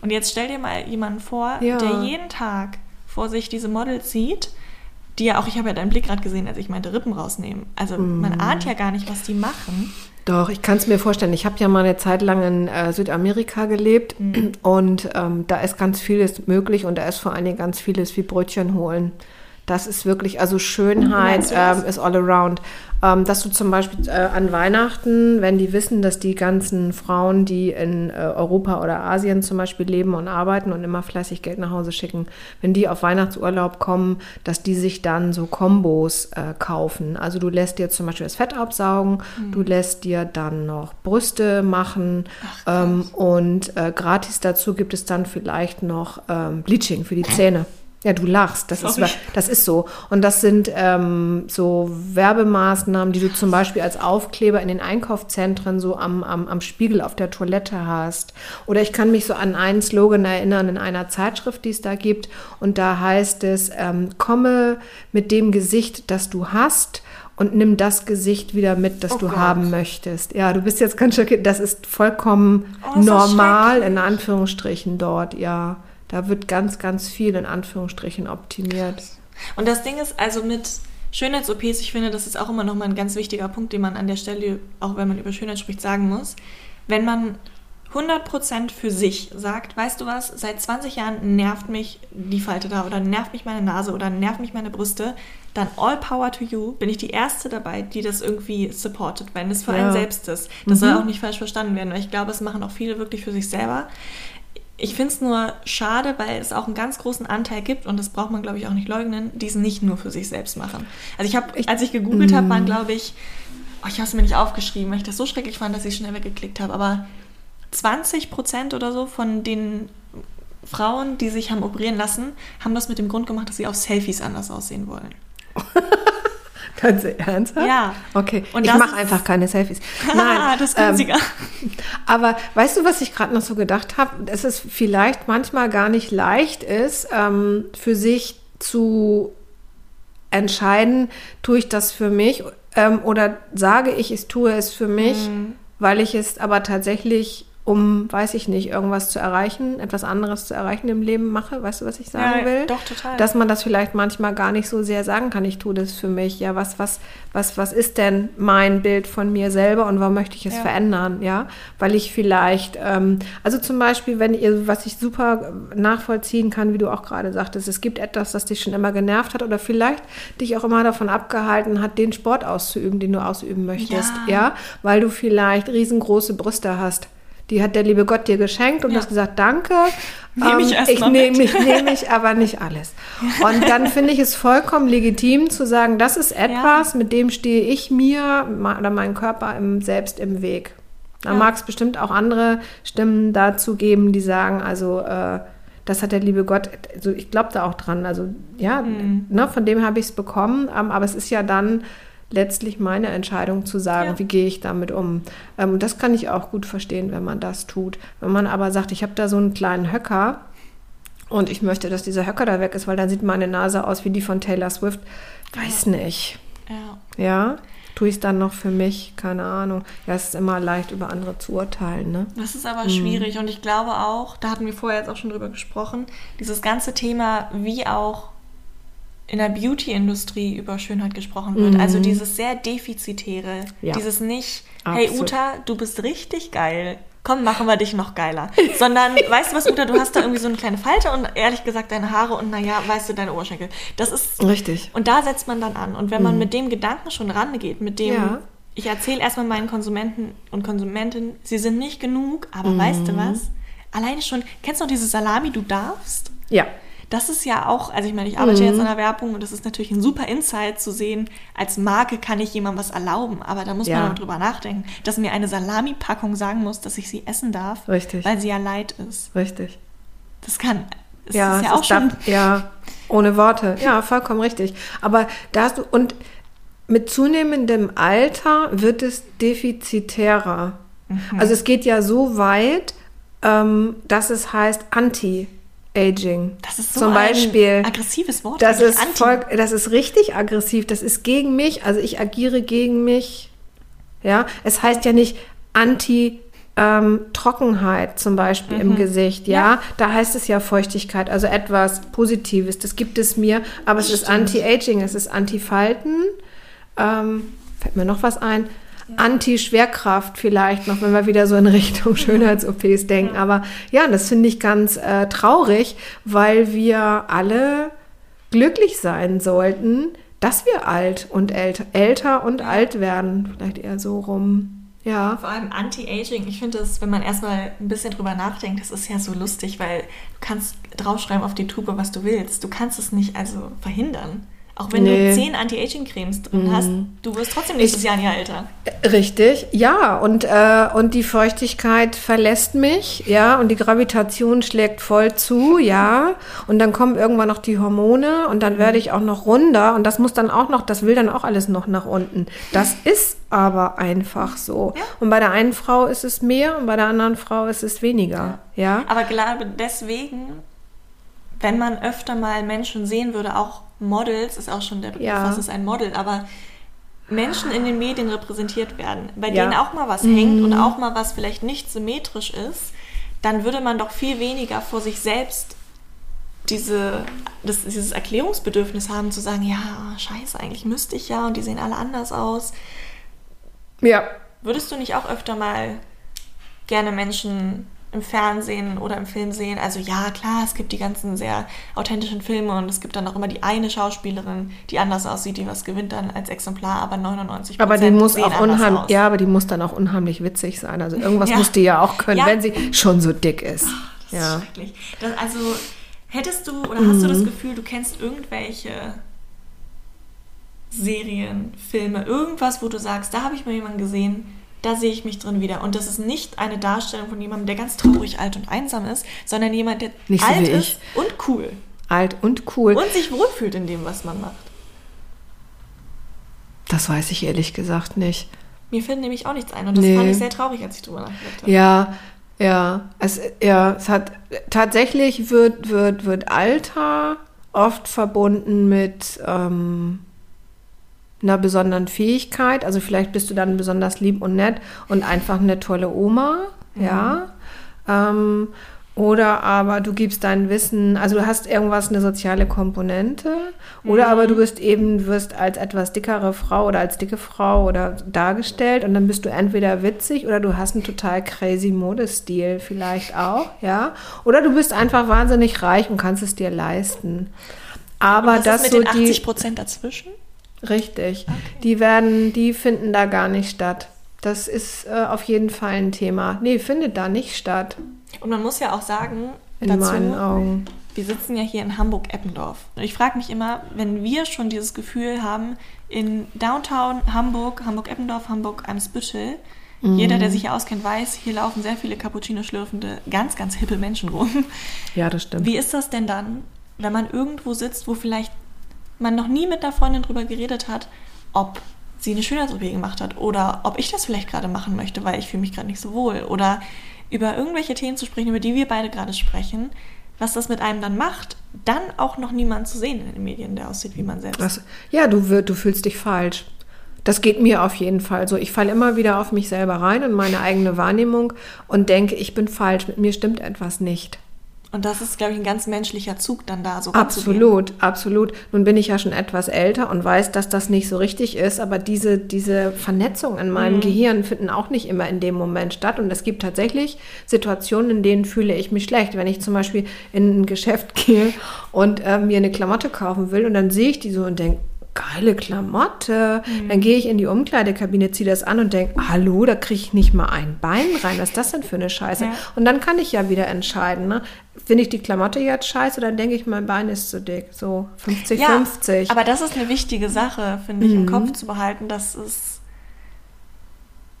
Und jetzt stell dir mal jemanden vor, ja. der jeden Tag vor sich diese Models sieht, die ja auch, ich habe ja deinen Blick gerade gesehen, als ich meinte Rippen rausnehmen. Also mm. man ahnt ja gar nicht, was die machen.
Doch, ich kann es mir vorstellen. Ich habe ja mal eine Zeit lang in äh, Südamerika gelebt mm. und ähm, da ist ganz vieles möglich und da ist vor allen Dingen ganz vieles wie Brötchen holen. Das ist wirklich, also Schönheit ähm, ist all around. Ähm, dass du zum Beispiel äh, an Weihnachten, wenn die wissen, dass die ganzen Frauen, die in äh, Europa oder Asien zum Beispiel leben und arbeiten und immer fleißig Geld nach Hause schicken, wenn die auf Weihnachtsurlaub kommen, dass die sich dann so Kombos äh, kaufen. Also du lässt dir zum Beispiel das Fett absaugen, mhm. du lässt dir dann noch Brüste machen Ach, ähm, und äh, gratis dazu gibt es dann vielleicht noch ähm, Bleaching für die Zähne. Ja, du lachst. Das, ist, das ist so. Und das sind ähm, so Werbemaßnahmen, die du zum Beispiel als Aufkleber in den Einkaufszentren so am, am, am Spiegel auf der Toilette hast. Oder ich kann mich so an einen Slogan erinnern in einer Zeitschrift, die es da gibt. Und da heißt es, ähm, komme mit dem Gesicht, das du hast und nimm das Gesicht wieder mit, das oh du Gott. haben möchtest. Ja, du bist jetzt ganz schockiert. Das ist vollkommen oh, normal, in Anführungsstrichen dort, ja. Da wird ganz, ganz viel in Anführungsstrichen optimiert.
Und das Ding ist also mit Schönheits-OPs, ich finde, das ist auch immer noch mal ein ganz wichtiger Punkt, den man an der Stelle, auch wenn man über Schönheit spricht, sagen muss. Wenn man 100% für sich sagt, weißt du was, seit 20 Jahren nervt mich die Falte da oder nervt mich meine Nase oder nervt mich meine Brüste, dann all power to you, bin ich die Erste dabei, die das irgendwie supportet, wenn es für ja. einen selbst ist. Das mhm. soll auch nicht falsch verstanden werden, weil ich glaube, es machen auch viele wirklich für sich selber ich finde es nur schade, weil es auch einen ganz großen Anteil gibt, und das braucht man, glaube ich, auch nicht leugnen, die es nicht nur für sich selbst machen. Also ich habe, als ich gegoogelt habe, waren, mm. glaube ich, oh, ich habe es mir nicht aufgeschrieben, weil ich das so schrecklich fand, dass ich schnell weggeklickt habe, aber 20 Prozent oder so von den Frauen, die sich haben operieren lassen, haben das mit dem Grund gemacht, dass sie auf Selfies anders aussehen wollen. (laughs) (laughs)
Ganz ernsthaft?
Ja.
Okay. Und ich mache einfach keine Selfies. (laughs)
Nein, das ist günstiger.
Ähm, (laughs) aber weißt du, was ich gerade noch so gedacht habe? Dass es vielleicht manchmal gar nicht leicht ist, ähm, für sich zu entscheiden, tue ich das für mich ähm, oder sage ich, ich tue es für mich, mhm. weil ich es aber tatsächlich um, weiß ich nicht, irgendwas zu erreichen, etwas anderes zu erreichen im Leben mache. Weißt du, was ich sagen ja, will?
Doch, total.
Dass man das vielleicht manchmal gar nicht so sehr sagen kann, ich tue das für mich. Ja, was, was, was, was ist denn mein Bild von mir selber und warum möchte ich es ja. verändern? Ja, weil ich vielleicht, ähm, also zum Beispiel, wenn ihr, was ich super nachvollziehen kann, wie du auch gerade sagtest, es gibt etwas, das dich schon immer genervt hat oder vielleicht dich auch immer davon abgehalten hat, den Sport auszuüben, den du ausüben möchtest. Ja, ja? weil du vielleicht riesengroße Brüste hast die hat der liebe Gott dir geschenkt und ja. du hast gesagt, danke.
Nehme ich, ähm,
ich nehme mich, nehme ich aber nicht alles. Und dann finde ich es vollkommen legitim zu sagen, das ist etwas, ja. mit dem stehe ich mir oder meinem Körper im, selbst im Weg. Da ja. mag es bestimmt auch andere Stimmen dazu geben, die sagen, also äh, das hat der liebe Gott, also ich glaube da auch dran. Also ja, mhm. ne, von dem habe ich es bekommen, ähm, aber es ist ja dann letztlich meine Entscheidung zu sagen, ja. wie gehe ich damit um. Ähm, das kann ich auch gut verstehen, wenn man das tut. Wenn man aber sagt, ich habe da so einen kleinen Höcker und ich möchte, dass dieser Höcker da weg ist, weil dann sieht meine Nase aus wie die von Taylor Swift. Weiß ja. nicht.
Ja.
Ja? Tue ich es dann noch für mich? Keine Ahnung. Ja, es ist immer leicht, über andere zu urteilen. Ne?
Das ist aber mhm. schwierig und ich glaube auch, da hatten wir vorher jetzt auch schon drüber gesprochen, dieses ganze Thema, wie auch in der Beauty-Industrie über Schönheit gesprochen wird. Mhm. Also dieses sehr defizitäre, ja. dieses nicht, Absolut. hey Uta, du bist richtig geil. Komm, machen wir dich noch geiler. (laughs) Sondern, weißt du was, Uta, du hast da irgendwie so eine kleine Falte und ehrlich gesagt deine Haare und naja, weißt du, deine Oberschenkel. Das ist.
Richtig.
Und da setzt man dann an. Und wenn man mhm. mit dem Gedanken schon rangeht, mit dem, ja. ich erzähle erstmal meinen Konsumenten und Konsumentinnen, sie sind nicht genug, aber mhm. weißt du was? Alleine schon, kennst du noch diese Salami, du darfst?
Ja
das ist ja auch, also ich meine, ich arbeite mhm. jetzt an der Werbung und das ist natürlich ein super Insight zu sehen, als Marke kann ich jemandem was erlauben, aber da muss ja. man auch drüber nachdenken, dass mir eine Salami-Packung sagen muss, dass ich sie essen darf,
Richtig.
weil sie ja leid ist.
Richtig.
Das kann, das
ja,
ist ja auch schon...
Da, ja, ohne Worte. Ja, vollkommen richtig. Aber da hast du, und mit zunehmendem Alter wird es defizitärer. Mhm. Also es geht ja so weit, ähm, dass es heißt Anti. Aging.
Das ist so
Zum Beispiel,
ein aggressives Wort.
Das ist, voll, das ist richtig aggressiv. Das ist gegen mich. Also ich agiere gegen mich. Ja, es heißt ja nicht Anti ähm, Trockenheit zum Beispiel mhm. im Gesicht, ja? ja? da heißt es ja Feuchtigkeit, also etwas Positives, das gibt es mir, aber es Stimmt. ist Anti-Aging, es ist Anti-Falten, ähm, fällt mir noch was ein. Anti-Schwerkraft vielleicht noch, wenn wir wieder so in Richtung (laughs) Schönheits-OPs denken, aber ja, das finde ich ganz äh, traurig, weil wir alle glücklich sein sollten, dass wir alt und älter, älter und alt werden, vielleicht eher so rum. Ja.
Vor allem Anti-Aging. Ich finde es, wenn man erstmal ein bisschen drüber nachdenkt, das ist ja so lustig, weil du kannst draufschreiben auf die Tube, was du willst. Du kannst es nicht also verhindern. Auch wenn nee. du zehn Anti-Aging-Cremes drin mhm. hast, du wirst trotzdem nächstes ich, Jahr ein Jahr älter.
Richtig, ja. Und, äh, und die Feuchtigkeit verlässt mich, ja. Und die Gravitation schlägt voll zu, ja. Und dann kommen irgendwann noch die Hormone und dann werde ich auch noch runder. Und das muss dann auch noch, das will dann auch alles noch nach unten. Das ist aber einfach so. Ja. Und bei der einen Frau ist es mehr und bei der anderen Frau ist es weniger, ja. ja?
Aber glaube deswegen, wenn man öfter mal Menschen sehen würde, auch Models ist auch schon der Begriff, ja. was ist ein Model, aber Menschen in den Medien repräsentiert werden, bei ja. denen auch mal was mhm. hängt und auch mal was vielleicht nicht symmetrisch ist, dann würde man doch viel weniger vor sich selbst diese, das, dieses Erklärungsbedürfnis haben, zu sagen, ja, scheiße, eigentlich müsste ich ja und die sehen alle anders aus.
Ja.
Würdest du nicht auch öfter mal gerne Menschen im Fernsehen oder im Film sehen. Also ja, klar, es gibt die ganzen sehr authentischen Filme und es gibt dann auch immer die eine Schauspielerin, die anders aussieht, die was gewinnt dann als Exemplar, aber 99
Aber die muss auch unheimlich, ja, aber die muss dann auch unheimlich witzig sein. Also irgendwas (laughs) ja. muss die ja auch können, ja. wenn sie schon so dick ist. Oh,
das ja. ist schrecklich. Das, also hättest du oder hast mhm. du das mhm. Gefühl, du kennst irgendwelche Serien, Filme, irgendwas, wo du sagst, da habe ich mal jemanden gesehen, da sehe ich mich drin wieder. Und das ist nicht eine Darstellung von jemandem, der ganz traurig, alt und einsam ist, sondern jemand, der nicht alt so ist und cool.
Alt und cool.
Und sich wohlfühlt in dem, was man macht.
Das weiß ich ehrlich gesagt nicht.
Mir fällt nämlich auch nichts ein. Und das nee. fand ich sehr traurig, als ich drüber nachgedacht habe.
Ja, ja. Es, ja, es hat tatsächlich wird, wird, wird Alter oft verbunden mit ähm, einer besonderen Fähigkeit. Also vielleicht bist du dann besonders lieb und nett und einfach eine tolle Oma, mhm. ja. Ähm, oder aber du gibst dein Wissen, also du hast irgendwas, eine soziale Komponente. Oder mhm. aber du bist eben, wirst als etwas dickere Frau oder als dicke Frau oder dargestellt und dann bist du entweder witzig oder du hast einen total crazy Modestil vielleicht auch, ja. Oder du bist einfach wahnsinnig reich und kannst es dir leisten. Aber das
ist mit so den 80 Prozent dazwischen?
Richtig. Okay. Die werden, die finden da gar nicht statt. Das ist äh, auf jeden Fall ein Thema. Nee, findet da nicht statt.
Und man muss ja auch sagen,
in dazu, meinen Augen.
Wir sitzen ja hier in Hamburg-Eppendorf. Und ich frage mich immer, wenn wir schon dieses Gefühl haben, in Downtown Hamburg, Hamburg-Eppendorf, Hamburg-Eimsbüttel, mhm. jeder, der sich hier auskennt, weiß, hier laufen sehr viele Cappuccino-schlürfende, ganz, ganz hippe Menschen rum.
Ja, das stimmt.
Wie ist das denn dann, wenn man irgendwo sitzt, wo vielleicht man noch nie mit einer Freundin darüber geredet hat, ob sie eine Schönheits-OP gemacht hat oder ob ich das vielleicht gerade machen möchte, weil ich fühle mich gerade nicht so wohl oder über irgendwelche Themen zu sprechen, über die wir beide gerade sprechen, was das mit einem dann macht, dann auch noch niemand zu sehen in den Medien, der aussieht wie man selbst.
Das, ja, du, du fühlst dich falsch. Das geht mir auf jeden Fall so. Ich falle immer wieder auf mich selber rein und meine eigene Wahrnehmung und denke, ich bin falsch, mit mir stimmt etwas nicht.
Und das ist, glaube ich, ein ganz menschlicher Zug dann da so
Absolut, absolut. Nun bin ich ja schon etwas älter und weiß, dass das nicht so richtig ist, aber diese, diese Vernetzung in meinem mhm. Gehirn finden auch nicht immer in dem Moment statt. Und es gibt tatsächlich Situationen, in denen fühle ich mich schlecht. Wenn ich zum Beispiel in ein Geschäft (laughs) gehe und äh, mir eine Klamotte kaufen will und dann sehe ich die so und denke, geile Klamotte. Mhm. Dann gehe ich in die Umkleidekabine, ziehe das an und denke, hallo, da kriege ich nicht mal ein Bein rein. Was ist das denn für eine Scheiße? Ja. Und dann kann ich ja wieder entscheiden, ne? Finde ich die Klamotte jetzt scheiße oder denke ich, mein Bein ist zu dick? So 50, ja, 50.
Aber das ist eine wichtige Sache, finde ich, mhm. im Kopf zu behalten, dass es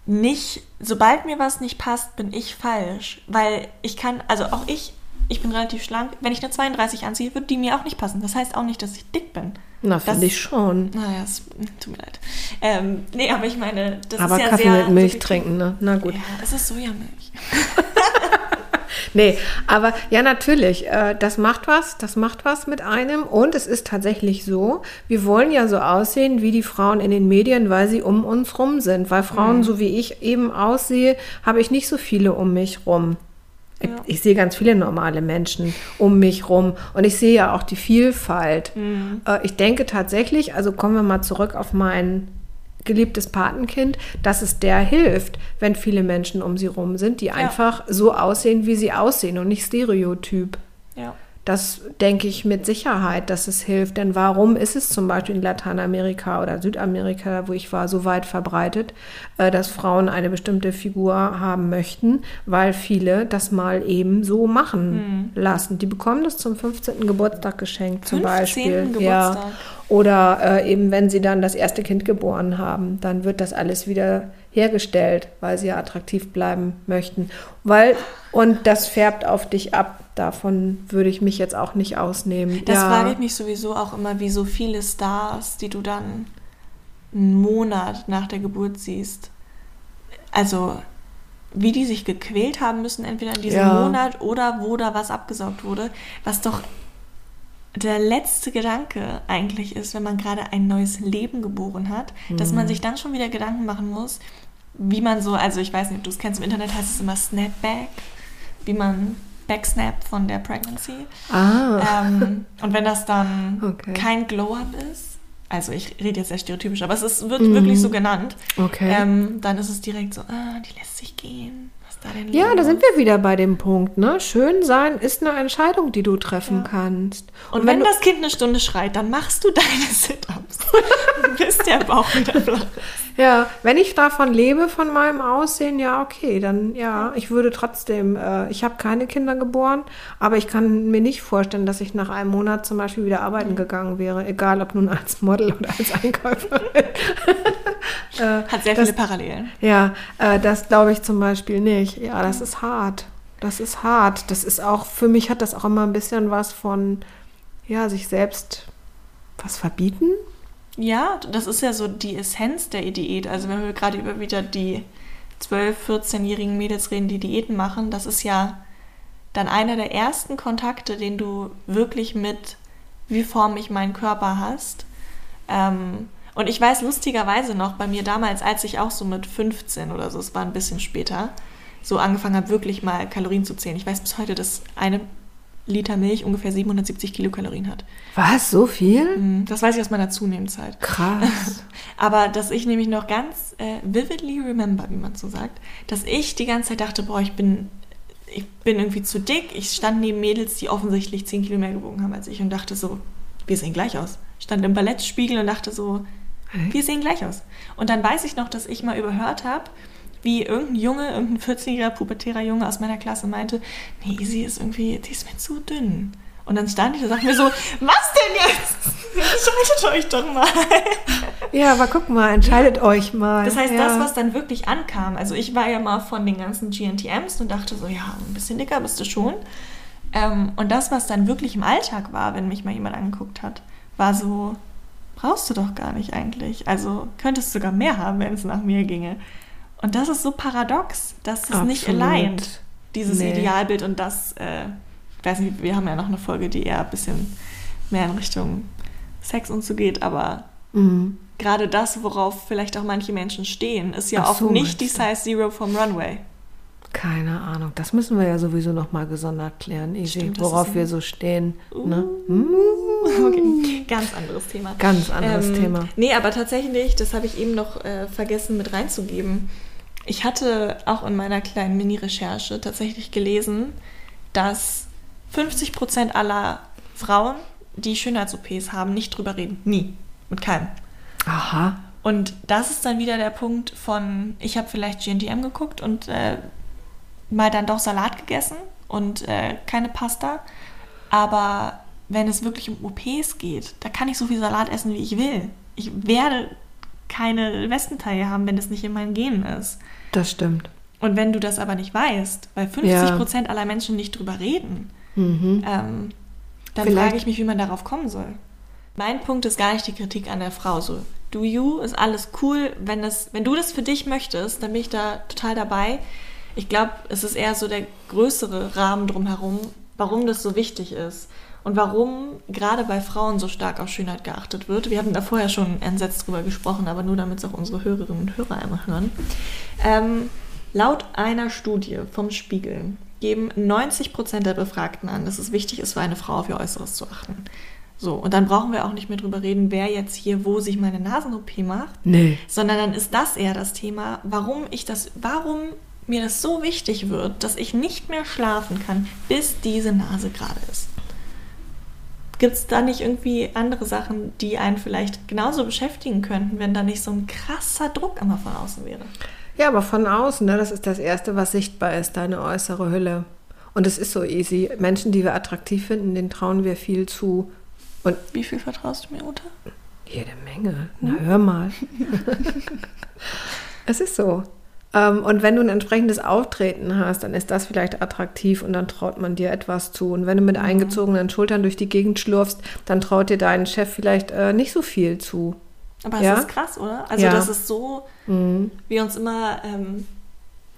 nicht, sobald mir was nicht passt, bin ich falsch. Weil ich kann, also auch ich, ich bin relativ schlank. Wenn ich eine 32 anziehe, würde die mir auch nicht passen. Das heißt auch nicht, dass ich dick bin.
Na, finde ich schon.
Naja, es tut mir leid. Ähm, nee, aber ich meine,
das aber ist ja Kaffee sehr... mit Milch trinken, ne? Na gut. Ja,
es ist Sojamilch. (laughs)
nee, aber ja, natürlich, äh, das macht was, das macht was mit einem. Und es ist tatsächlich so, wir wollen ja so aussehen wie die Frauen in den Medien, weil sie um uns rum sind. Weil Frauen, mhm. so wie ich eben aussehe, habe ich nicht so viele um mich rum. Ja. Ich, sehe ganz viele normale Menschen um mich rum und ich sehe ja auch die Vielfalt. Mhm. Äh, ich denke tatsächlich, also kommen wir mal zurück auf meinen geliebtes Patenkind, dass es der hilft, wenn viele Menschen um sie rum sind, die ja. einfach so aussehen, wie sie aussehen und nicht stereotyp. Ja. Das denke ich mit Sicherheit, dass es hilft. Denn warum ist es zum Beispiel in Lateinamerika oder Südamerika, wo ich war, so weit verbreitet, äh, dass Frauen eine bestimmte Figur haben möchten? Weil viele das mal eben so machen hm. lassen. Die bekommen das zum 15. Geburtstag geschenkt zum 15. Beispiel. Geburtstag. Ja. Oder äh, eben, wenn sie dann das erste Kind geboren haben, dann wird das alles wieder hergestellt, weil sie ja attraktiv bleiben möchten. Weil, und das färbt auf dich ab. Davon würde ich mich jetzt auch nicht ausnehmen.
Das ja. frage ich mich sowieso auch immer, wie so viele Stars, die du dann einen Monat nach der Geburt siehst. Also, wie die sich gequält haben müssen, entweder in diesem ja. Monat oder wo da was abgesaugt wurde, was doch der letzte Gedanke eigentlich ist, wenn man gerade ein neues Leben geboren hat, mhm. dass man mhm. sich dann schon wieder Gedanken machen muss, wie man so, also ich weiß nicht, ob du es kennst, im Internet heißt es immer Snapback, wie man Backsnap von der Pregnancy. Ah. Ähm, und wenn das dann okay. kein Glow-Up ist, also ich rede jetzt sehr stereotypisch, aber es ist, wird mhm. wirklich so genannt, okay. ähm, dann ist es direkt so, ah, die lässt sich gehen
da denn Ja, los? da sind wir wieder bei dem Punkt. Ne? Schön sein ist eine Entscheidung, die du treffen ja. kannst.
Und, Und wenn, wenn das Kind eine Stunde schreit, dann machst du (laughs) deine Sit-Ups, bis der (laughs) Bauch wieder flach ist.
Ja, wenn ich davon lebe, von meinem Aussehen, ja, okay, dann ja, ich würde trotzdem, äh, ich habe keine Kinder geboren, aber ich kann mir nicht vorstellen, dass ich nach einem Monat zum Beispiel wieder arbeiten mhm. gegangen wäre, egal ob nun als Model oder als Einkäuferin. (laughs)
äh, Hat sehr das, viele Parallelen.
Ja, äh, das glaube ich zum Beispiel nicht. Ja, das ist hart. Das ist hart. Das ist auch, für mich hat das auch immer ein bisschen was von, ja, sich selbst was verbieten
ja, das ist ja so die Essenz der Diät. Also wenn wir gerade über wieder die 12-, 14-jährigen Mädels reden, die Diäten machen, das ist ja dann einer der ersten Kontakte, den du wirklich mit, wie forme ich meinen Körper hast. Ähm, und ich weiß lustigerweise noch, bei mir damals, als ich auch so mit 15 oder so, es war ein bisschen später, so angefangen habe, wirklich mal Kalorien zu zählen. Ich weiß bis heute, dass eine Liter Milch ungefähr 770 Kilokalorien hat.
Was? So viel?
Mhm, das weiß ich aus meiner Zunehmenzeit.
Krass. (laughs)
Aber dass ich nämlich noch ganz äh, vividly remember, wie man so sagt, dass ich die ganze Zeit dachte, boah, ich bin, ich bin irgendwie zu dick. Ich stand neben Mädels, die offensichtlich 10 Kilo mehr gewogen haben als ich und dachte so, wir sehen gleich aus. Ich stand im Ballettspiegel und dachte so, wir sehen gleich aus. Und dann weiß ich noch, dass ich mal überhört habe, wie irgendein Junge, irgendein 14-jähriger pubertärer Junge aus meiner Klasse meinte, nee, sie ist irgendwie, die ist mir zu dünn. Und dann stand ich und sagte mir so, was denn jetzt? (laughs) Entscheidet euch doch mal.
Ja, aber guck mal, entscheidet euch mal.
Das heißt,
ja.
das, was dann wirklich ankam, also ich war ja mal von den ganzen GNTMs und dachte so, ja, ein bisschen dicker bist du schon. Ähm, und das, was dann wirklich im Alltag war, wenn mich mal jemand angeguckt hat, war so, brauchst du doch gar nicht eigentlich. Also könntest du sogar mehr haben, wenn es nach mir ginge. Und das ist so paradox, dass es Absolut. nicht allein dieses nee. Idealbild und das, äh, ich weiß nicht, wir haben ja noch eine Folge, die eher ein bisschen mehr in Richtung Sex und so geht, aber mhm. gerade das, worauf vielleicht auch manche Menschen stehen, ist ja auch nicht die Size Zero vom Runway.
Keine Ahnung, das müssen wir ja sowieso noch mal gesondert klären, Easy, Stimmt, worauf wir so stehen. Uh, ne? (laughs)
okay. Ganz anderes Thema.
Ganz anderes ähm, Thema.
Nee, aber tatsächlich, das habe ich eben noch äh, vergessen mit reinzugeben. Ich hatte auch in meiner kleinen Mini-Recherche tatsächlich gelesen, dass 50 Prozent aller Frauen, die Schönheits-OPs haben, nicht drüber reden. Nie. Mit keinem.
Aha.
Und das ist dann wieder der Punkt von, ich habe vielleicht GNTM geguckt und äh, mal dann doch Salat gegessen und äh, keine Pasta. Aber wenn es wirklich um OPs geht, da kann ich so viel Salat essen, wie ich will. Ich werde keine Westenteile haben, wenn das nicht in meinen Genen ist.
Das stimmt.
Und wenn du das aber nicht weißt, weil 50 Prozent ja. aller Menschen nicht drüber reden, mhm. ähm, dann Vielleicht. frage ich mich, wie man darauf kommen soll. Mein Punkt ist gar nicht die Kritik an der Frau. So, do you ist alles cool. Wenn, das, wenn du das für dich möchtest, dann bin ich da total dabei. Ich glaube, es ist eher so der größere Rahmen drumherum, warum das so wichtig ist. Und warum gerade bei Frauen so stark auf Schönheit geachtet wird. Wir hatten da vorher schon entsetzt drüber gesprochen, aber nur damit es auch unsere Hörerinnen und Hörer einmal hören. Ähm, laut einer Studie vom Spiegel geben 90 Prozent der Befragten an, dass es wichtig ist, für eine Frau auf ihr Äußeres zu achten. So, und dann brauchen wir auch nicht mehr drüber reden, wer jetzt hier wo sich meine Nasen-OP macht.
Nee.
Sondern dann ist das eher das Thema, warum ich das, warum mir das so wichtig wird, dass ich nicht mehr schlafen kann, bis diese Nase gerade ist. Gibt es da nicht irgendwie andere Sachen, die einen vielleicht genauso beschäftigen könnten, wenn da nicht so ein krasser Druck immer von außen wäre?
Ja, aber von außen, ne, das ist das Erste, was sichtbar ist, deine äußere Hülle. Und es ist so easy. Menschen, die wir attraktiv finden, denen trauen wir viel zu.
Und Wie viel vertraust du mir, Uta?
Jede Menge. Na, hm? hör mal. (laughs) es ist so. Ähm, und wenn du ein entsprechendes Auftreten hast, dann ist das vielleicht attraktiv und dann traut man dir etwas zu. Und wenn du mit mhm. eingezogenen Schultern durch die Gegend schlurfst, dann traut dir dein Chef vielleicht äh, nicht so viel zu.
Aber das ist krass, oder? Also ja. das ist so, mhm. wie uns immer, ähm,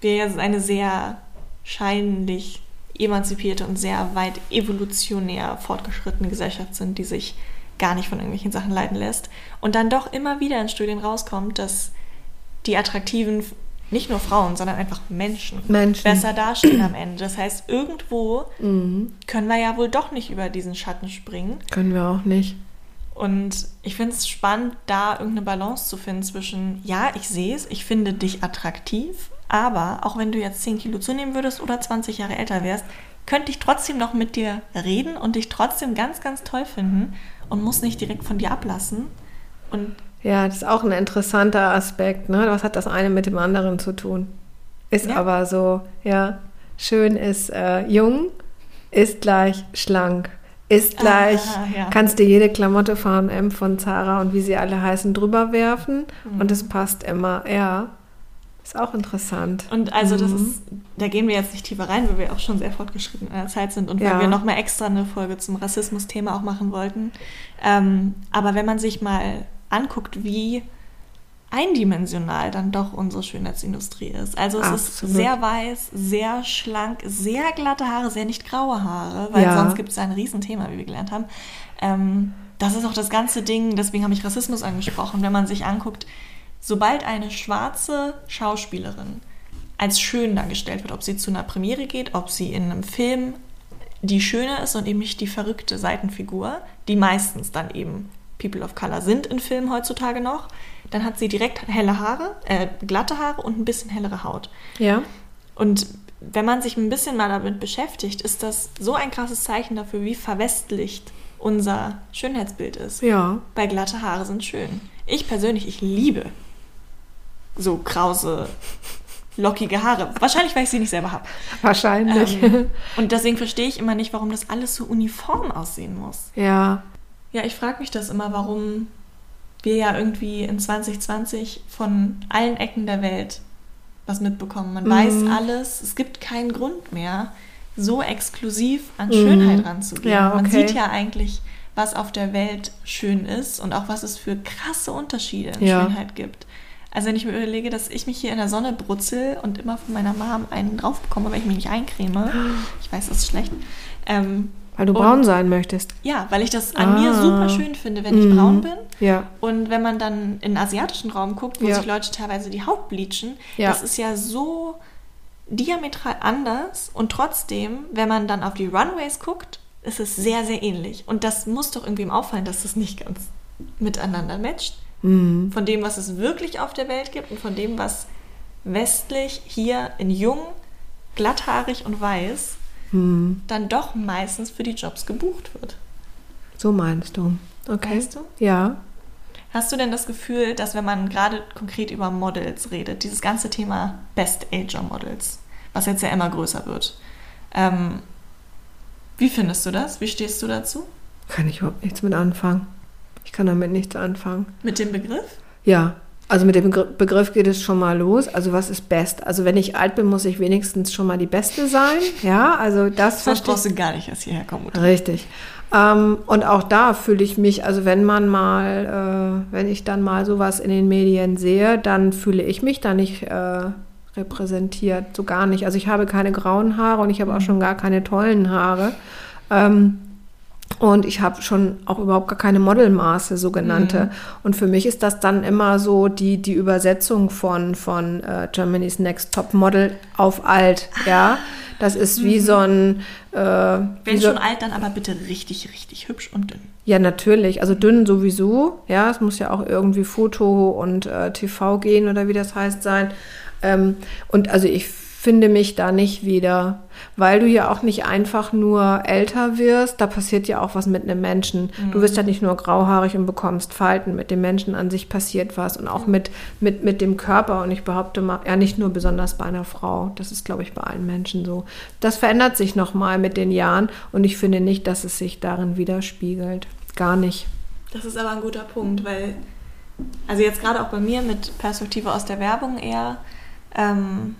wir ja eine sehr scheinlich emanzipierte und sehr weit evolutionär fortgeschrittene Gesellschaft sind, die sich gar nicht von irgendwelchen Sachen leiten lässt. Und dann doch immer wieder in Studien rauskommt, dass die attraktiven nicht nur Frauen, sondern einfach Menschen,
Menschen.
besser dastehen am Ende. Das heißt, irgendwo mhm. können wir ja wohl doch nicht über diesen Schatten springen.
Können wir auch nicht.
Und ich finde es spannend, da irgendeine Balance zu finden zwischen, ja, ich sehe es, ich finde dich attraktiv, aber auch wenn du jetzt 10 Kilo zunehmen würdest oder 20 Jahre älter wärst, könnte ich trotzdem noch mit dir reden und dich trotzdem ganz, ganz toll finden und muss nicht direkt von dir ablassen. Und
ja, das ist auch ein interessanter Aspekt. Ne? Was hat das eine mit dem anderen zu tun? Ist ja. aber so, ja, schön ist äh, jung, ist gleich schlank, ist gleich, ah, ja. kannst dir jede Klamotte von M von Zara und wie sie alle heißen drüber werfen mhm. und es passt immer, ja. Ist auch interessant.
Und also mhm. das ist, da gehen wir jetzt nicht tiefer rein, weil wir auch schon sehr fortgeschritten in der Zeit sind und ja. weil wir nochmal extra eine Folge zum Rassismus-Thema auch machen wollten. Ähm, aber wenn man sich mal anguckt, wie eindimensional dann doch unsere Schönheitsindustrie ist. Also es Absolut. ist sehr weiß, sehr schlank, sehr glatte Haare, sehr nicht graue Haare, weil ja. sonst gibt es ein Riesenthema, wie wir gelernt haben. Ähm, das ist auch das ganze Ding, deswegen habe ich Rassismus angesprochen, wenn man sich anguckt, sobald eine schwarze Schauspielerin als schön dargestellt wird, ob sie zu einer Premiere geht, ob sie in einem Film die Schöne ist und eben nicht die verrückte Seitenfigur, die meistens dann eben People of Color sind in Filmen heutzutage noch, dann hat sie direkt helle Haare, äh, glatte Haare und ein bisschen hellere Haut.
Ja.
Und wenn man sich ein bisschen mal damit beschäftigt, ist das so ein krasses Zeichen dafür, wie verwestlicht unser Schönheitsbild ist.
Ja.
Weil glatte Haare sind schön. Ich persönlich, ich liebe so krause, lockige Haare. Wahrscheinlich, weil ich sie nicht selber habe.
Wahrscheinlich.
Ähm, und deswegen verstehe ich immer nicht, warum das alles so uniform aussehen muss.
Ja.
Ja, ich frage mich das immer, warum wir ja irgendwie in 2020 von allen Ecken der Welt was mitbekommen. Man mhm. weiß alles, es gibt keinen Grund mehr, so exklusiv an mhm. Schönheit ranzugehen. Ja, okay. Man sieht ja eigentlich, was auf der Welt schön ist und auch was es für krasse Unterschiede in ja. Schönheit gibt. Also wenn ich mir überlege, dass ich mich hier in der Sonne brutzel und immer von meiner Mom einen drauf bekomme, weil ich mich nicht eincreme, ich weiß, das ist schlecht, ähm,
weil du braun sein möchtest.
Ja, weil ich das an ah. mir super schön finde, wenn ich mm. braun bin.
Ja.
Und wenn man dann in den asiatischen Raum guckt, wo ja. sich Leute teilweise die Haut bleachen, ja. das ist ja so diametral anders. Und trotzdem, wenn man dann auf die Runways guckt, ist es sehr, sehr ähnlich. Und das muss doch irgendwem auffallen, dass das nicht ganz miteinander matcht. Mm. Von dem, was es wirklich auf der Welt gibt und von dem, was westlich hier in jung, glatthaarig und weiß hm. dann doch meistens für die Jobs gebucht wird.
So meinst du.
Okay. Weißt du?
Ja.
Hast du denn das Gefühl, dass wenn man gerade konkret über Models redet, dieses ganze Thema Best Ager Models, was jetzt ja immer größer wird, ähm, wie findest du das? Wie stehst du dazu?
Kann ich überhaupt nichts mit anfangen. Ich kann damit nichts anfangen.
Mit dem Begriff?
Ja, also mit dem Begriff geht es schon mal los. Also was ist best? Also wenn ich alt bin, muss ich wenigstens schon mal die Beste sein. Ja, also das
Sonst brauchst du gar nicht erst hierher kommen.
Richtig. Ähm, und auch da fühle ich mich, also wenn man mal, äh, wenn ich dann mal sowas in den Medien sehe, dann fühle ich mich da nicht äh, repräsentiert, so gar nicht. Also ich habe keine grauen Haare und ich habe auch schon gar keine tollen Haare. Ähm, und ich habe schon auch überhaupt gar keine Modelmaße, sogenannte. Mhm. Und für mich ist das dann immer so die, die Übersetzung von, von äh, Germany's Next Top Model auf alt, ah. ja. Das ist wie mhm. so ein.
Äh, Wenn so, schon alt, dann aber bitte richtig, richtig hübsch und dünn.
Ja, natürlich. Also dünn sowieso. Ja, es muss ja auch irgendwie Foto und äh, TV gehen oder wie das heißt sein. Ähm, und also ich finde mich da nicht wieder, weil du ja auch nicht einfach nur älter wirst, da passiert ja auch was mit einem Menschen. Mhm. Du wirst ja nicht nur grauhaarig und bekommst Falten, mit dem Menschen an sich passiert was und auch mit, mit, mit dem Körper und ich behaupte mal, ja nicht nur besonders bei einer Frau, das ist glaube ich bei allen Menschen so. Das verändert sich nochmal mit den Jahren und ich finde nicht, dass es sich darin widerspiegelt. Gar nicht.
Das ist aber ein guter Punkt, weil, also jetzt gerade auch bei mir mit Perspektive aus der Werbung eher, ähm,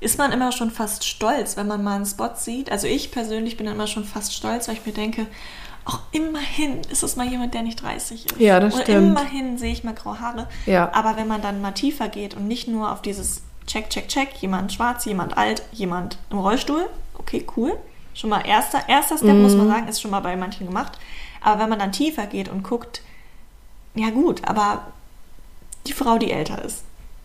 ist man immer schon fast stolz, wenn man mal einen Spot sieht. Also ich persönlich bin immer schon fast stolz, weil ich mir denke, auch immerhin ist es mal jemand, der nicht 30 ist.
Ja, das Oder stimmt.
immerhin sehe ich mal graue Haare.
Ja.
Aber wenn man dann mal tiefer geht und nicht nur auf dieses Check, Check, Check, jemand schwarz, jemand alt, jemand im Rollstuhl, okay, cool. Schon mal erster, erster Step, mhm. muss man sagen, ist schon mal bei manchen gemacht. Aber wenn man dann tiefer geht und guckt, ja gut, aber die Frau, die älter ist,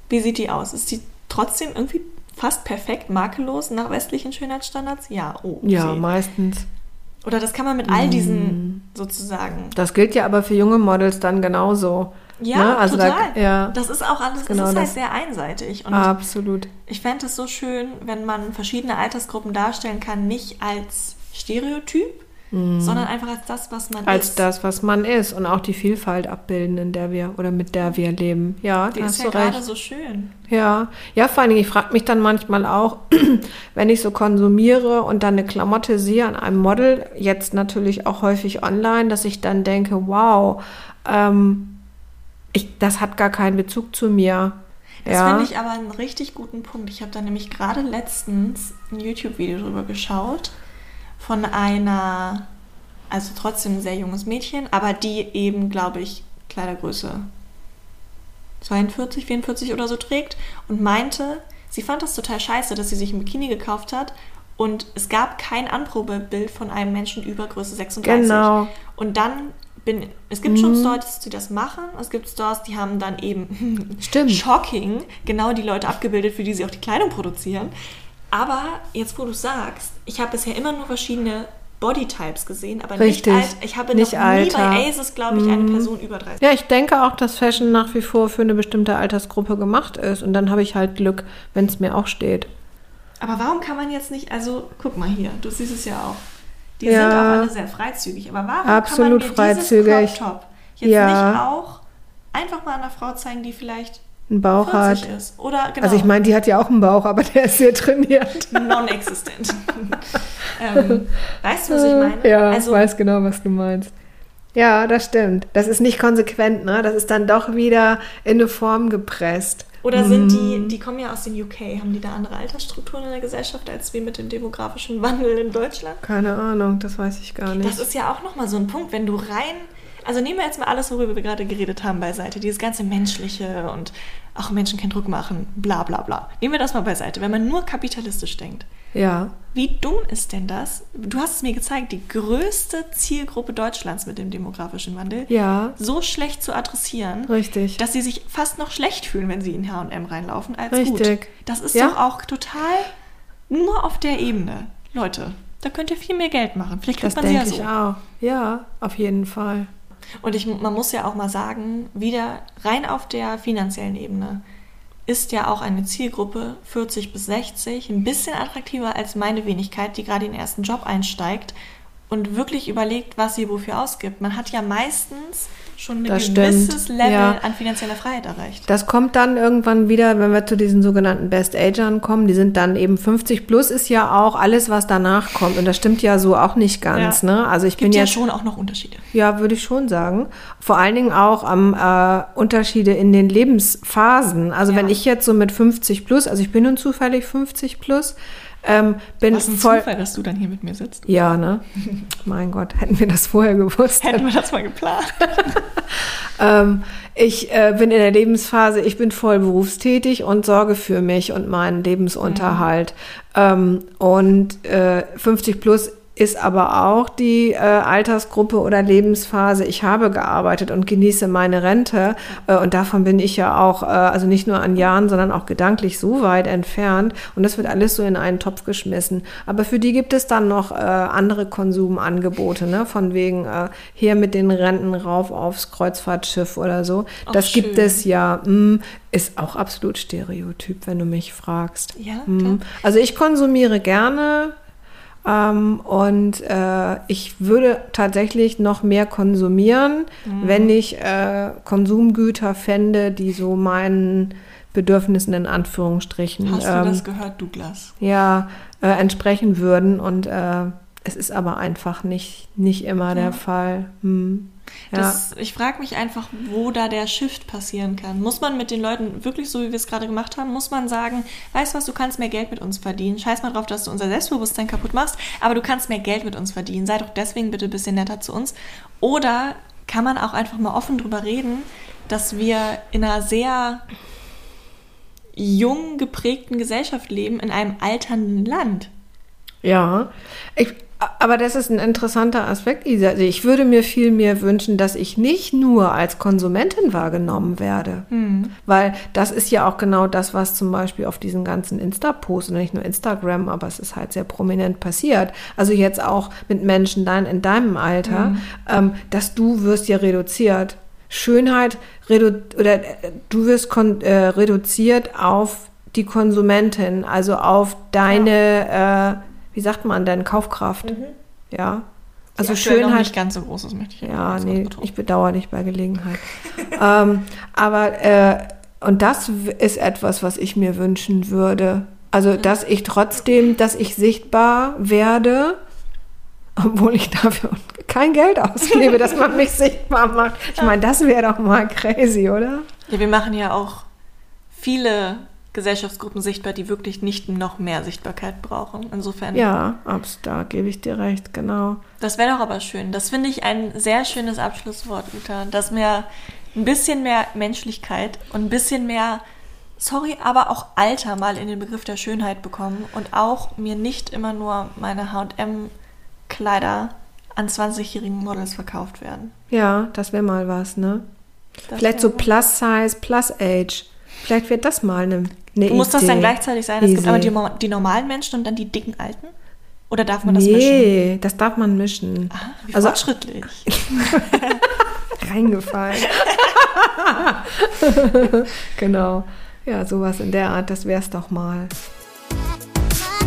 wie sieht die aus? Ist die trotzdem irgendwie fast perfekt, makellos nach westlichen Schönheitsstandards? Ja, oh.
Ja, meistens.
Oder das kann man mit all diesen mm. sozusagen.
Das gilt ja aber für junge Models dann genauso.
Ja, ne? also total. Da, ja. Das ist auch alles, genau das ist halt sehr einseitig.
Und Absolut.
Ich fände es so schön, wenn man verschiedene Altersgruppen darstellen kann, nicht als Stereotyp, mhm. sondern einfach als das, was man
als ist. Als das, was man ist und auch die Vielfalt abbilden, in der wir oder mit der wir leben. Ja,
die ist ja gerade so schön.
Ja, ja, vor allen Dingen, ich frage mich dann manchmal auch, (clears throat) wenn ich so konsumiere und dann eine Klamotte sehe an einem Model, jetzt natürlich auch häufig online, dass ich dann denke, wow, ähm, ich, das hat gar keinen Bezug zu mir.
Das ja. finde ich aber einen richtig guten Punkt. Ich habe da nämlich gerade letztens ein YouTube-Video drüber geschaut von einer, also trotzdem ein sehr junges Mädchen, aber die eben, glaube ich, Kleidergröße 42, 44 oder so trägt und meinte, sie fand das total scheiße, dass sie sich ein Bikini gekauft hat und es gab kein Anprobebild von einem Menschen über Größe 36.
Genau.
Und dann bin, es gibt mhm. schon Stores, die das machen. Es gibt Stores, die haben dann eben
Stimmt. (laughs)
shocking genau die Leute abgebildet, für die sie auch die Kleidung produzieren. Aber jetzt, wo du sagst, ich habe bisher immer nur verschiedene Bodytypes gesehen, aber
Richtig.
nicht alt. Ich habe
nicht
noch
Alter.
nie bei Aces, glaube ich, eine mhm. Person über 30.
Ja, ich denke auch, dass Fashion nach wie vor für eine bestimmte Altersgruppe gemacht ist. Und dann habe ich halt Glück, wenn es mir auch steht.
Aber warum kann man jetzt nicht, also guck mal hier, du siehst es ja auch. Die ja. sind auch alle sehr freizügig. Aber warum
Absolut
kann man
mir freizügig.
dieses Crop Top jetzt ja. nicht auch einfach mal einer Frau zeigen, die vielleicht
einen Bauch hat.
Ist. Oder, genau.
Also ich meine, die hat ja auch einen Bauch, aber der ist sehr trainiert. (laughs)
Non-existent. (laughs) ähm, weißt du, was ich meine?
Ja, also, weiß genau, was du meinst. Ja, das stimmt. Das ist nicht konsequent, ne? Das ist dann doch wieder in eine Form gepresst.
Oder sind die, mhm. die kommen ja aus den UK, haben die da andere Altersstrukturen in der Gesellschaft als wir mit dem demografischen Wandel in Deutschland?
Keine Ahnung, das weiß ich gar nicht.
Das ist ja auch nochmal so ein Punkt, wenn du rein also nehmen wir jetzt mal alles, worüber wir gerade geredet haben, beiseite. Dieses ganze Menschliche und auch Menschen keinen Druck machen, bla bla bla. Nehmen wir das mal beiseite, wenn man nur kapitalistisch denkt.
Ja.
Wie dumm ist denn das? Du hast es mir gezeigt, die größte Zielgruppe Deutschlands mit dem demografischen Wandel
ja.
so schlecht zu adressieren,
Richtig.
dass sie sich fast noch schlecht fühlen, wenn sie in H&M reinlaufen, als
Richtig.
gut. Das ist ja. doch auch total nur auf der Ebene. Leute, da könnt ihr viel mehr Geld machen. Vielleicht kriegt
das
man sie
ja so. Ich auch. Ja, auf jeden Fall.
Und ich, man muss ja auch mal sagen, wieder rein auf der finanziellen Ebene ist ja auch eine Zielgruppe 40 bis 60 ein bisschen attraktiver als meine Wenigkeit, die gerade in den ersten Job einsteigt und wirklich überlegt, was sie wofür ausgibt. Man hat ja meistens schon ein gewisses Level ja. an finanzieller Freiheit erreicht.
Das kommt dann irgendwann wieder, wenn wir zu diesen sogenannten Best Agern kommen. Die sind dann eben 50 plus ist ja auch alles, was danach kommt. Und das stimmt ja so auch nicht ganz. Ja. Ne? Also ich
Gibt
bin
ja schon auch noch Unterschiede.
Ja, würde ich schon sagen. Vor allen Dingen auch am äh, Unterschiede in den Lebensphasen. Also ja. wenn ich jetzt so mit 50 plus, also ich bin nun zufällig 50 plus, Ähm, bin
Was ein
voll,
Zufall, dass du dann hier mit mir sitzt.
Ja, ne? (laughs) mein Gott, hätten wir das vorher gewusst.
Hätten wir das mal geplant. (laughs)
Ähm, ich äh, bin in der Lebensphase, ich bin voll berufstätig und sorge für mich und meinen Lebensunterhalt. Ähm, und äh, 50 plus ist aber auch die äh, Altersgruppe oder Lebensphase. Ich habe gearbeitet und genieße meine Rente. Äh, und davon bin ich ja auch, äh, also nicht nur an Jahren, sondern auch gedanklich so weit entfernt. Und das wird alles so in einen Topf geschmissen. Aber für die gibt es dann noch äh, andere Konsumangebote, ne? Von wegen äh, hier mit den Renten rauf aufs Kreuzfahrtschiff oder so.
Ach,
das gibt
schön.
es ja. Mh, ist auch absolut Stereotyp, wenn du mich fragst.
Ja, klar.
Also ich konsumiere gerne ähm, und äh, ich würde tatsächlich noch mehr konsumieren,
Mhm.
wenn ich äh, Konsumgüter fände, die so meinen Bedürfnissen in Anführungsstrichen
Hast du
ähm,
das gehört, Douglas?
ja, äh, entsprechen würden. Und äh, es ist aber einfach nicht, nicht immer
Ja.
der Fall. Hm. Ja.
Das, ich frage mich einfach, wo da der Shift passieren kann. Muss man mit den Leuten wirklich so, wie wir es gerade gemacht haben, muss man sagen, weißt du was, du kannst mehr Geld mit uns verdienen. Scheiß mal drauf, dass du unser Selbstbewusstsein kaputt machst, aber du kannst mehr Geld mit uns verdienen. Sei doch deswegen bitte ein bisschen netter zu uns. Oder kann man auch einfach mal offen drüber reden, dass wir in einer sehr jung geprägten Gesellschaft leben, in einem alternden Land.
Ja, ich, aber das ist ein interessanter Aspekt, Isa. Also ich würde mir viel mehr wünschen, dass ich nicht nur als Konsumentin wahrgenommen werde. Weil das ist ja auch genau das, was zum Beispiel auf diesen ganzen Insta-Posts, nicht nur Instagram, aber es ist halt sehr prominent passiert. Also jetzt auch mit Menschen dein, in deinem Alter, ähm, dass du wirst ja reduziert. Schönheit redu oder äh, du wirst kon äh, reduziert auf die Konsumentin, also auf deine, äh, wie sagt man denn, Kaufkraft. Ja. Also
Die noch
Schönheit.
nicht ganz so groß ist, möchte ich
Ja, nee, ich bedauere dich bei Gelegenheit. (laughs) ähm, aber, äh, und das ist etwas, was ich mir wünschen würde. Also, dass ich trotzdem, dass ich sichtbar werde, obwohl ich dafür kein Geld ausgebe, dass man mich (laughs) sichtbar macht. Ich meine, das wäre doch mal crazy, oder?
Ja, wir machen ja auch viele Gesellschaftsgruppen sichtbar, die wirklich nicht noch mehr Sichtbarkeit brauchen. Insofern,
Ja, abs, da gebe ich dir recht, genau.
das wäre doch aber schön. Das finde ich ein sehr schönes Abschlusswort, Uta, dass mir ein bisschen mehr Menschlichkeit und ein bisschen mehr, sorry, aber auch Alter mal in den Begriff der Schönheit bekommen und auch mir nicht immer nur meine H&M-Kleider an 20-jährigen Models verkauft werden.
Ja, das wäre mal was, ne?
Das
Vielleicht so Plus Size, Plus Age. Vielleicht wird das mal eine, eine
Muss das dann
Idee.
gleichzeitig sein? Es gibt
Easy.
aber die, die normalen Menschen und dann die dicken Alten? Oder darf man das mischen?
nee, das darf man mischen.
Ah, wie
Also-
fortschrittlich. (laughs)
Reingefallen. (laughs) genau. Ja, sowas in der Art, das wär's doch mal.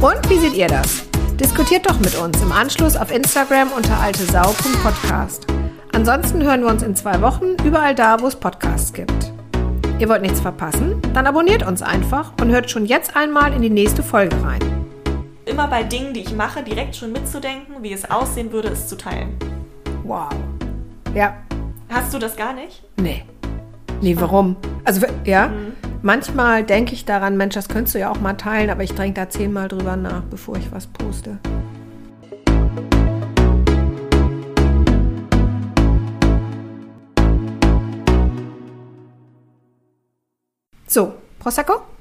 Und wie seht ihr das? Diskutiert doch mit uns im Anschluss auf Instagram unter altesau.podcast. Ansonsten hören wir uns in zwei Wochen überall da, wo es Podcasts gibt. Ihr wollt nichts verpassen? Dann abonniert uns einfach und hört schon jetzt einmal in die nächste Folge rein.
Immer bei Dingen, die ich mache, direkt schon mitzudenken, wie es aussehen würde, es zu teilen.
Wow. Ja,
Hast du das gar nicht?
Nee. Nee, warum? Also, ja, manchmal denke ich daran, Mensch, das könntest du ja auch mal teilen, aber ich denke da zehnmal drüber nach, bevor ich was poste. So, Prosecco?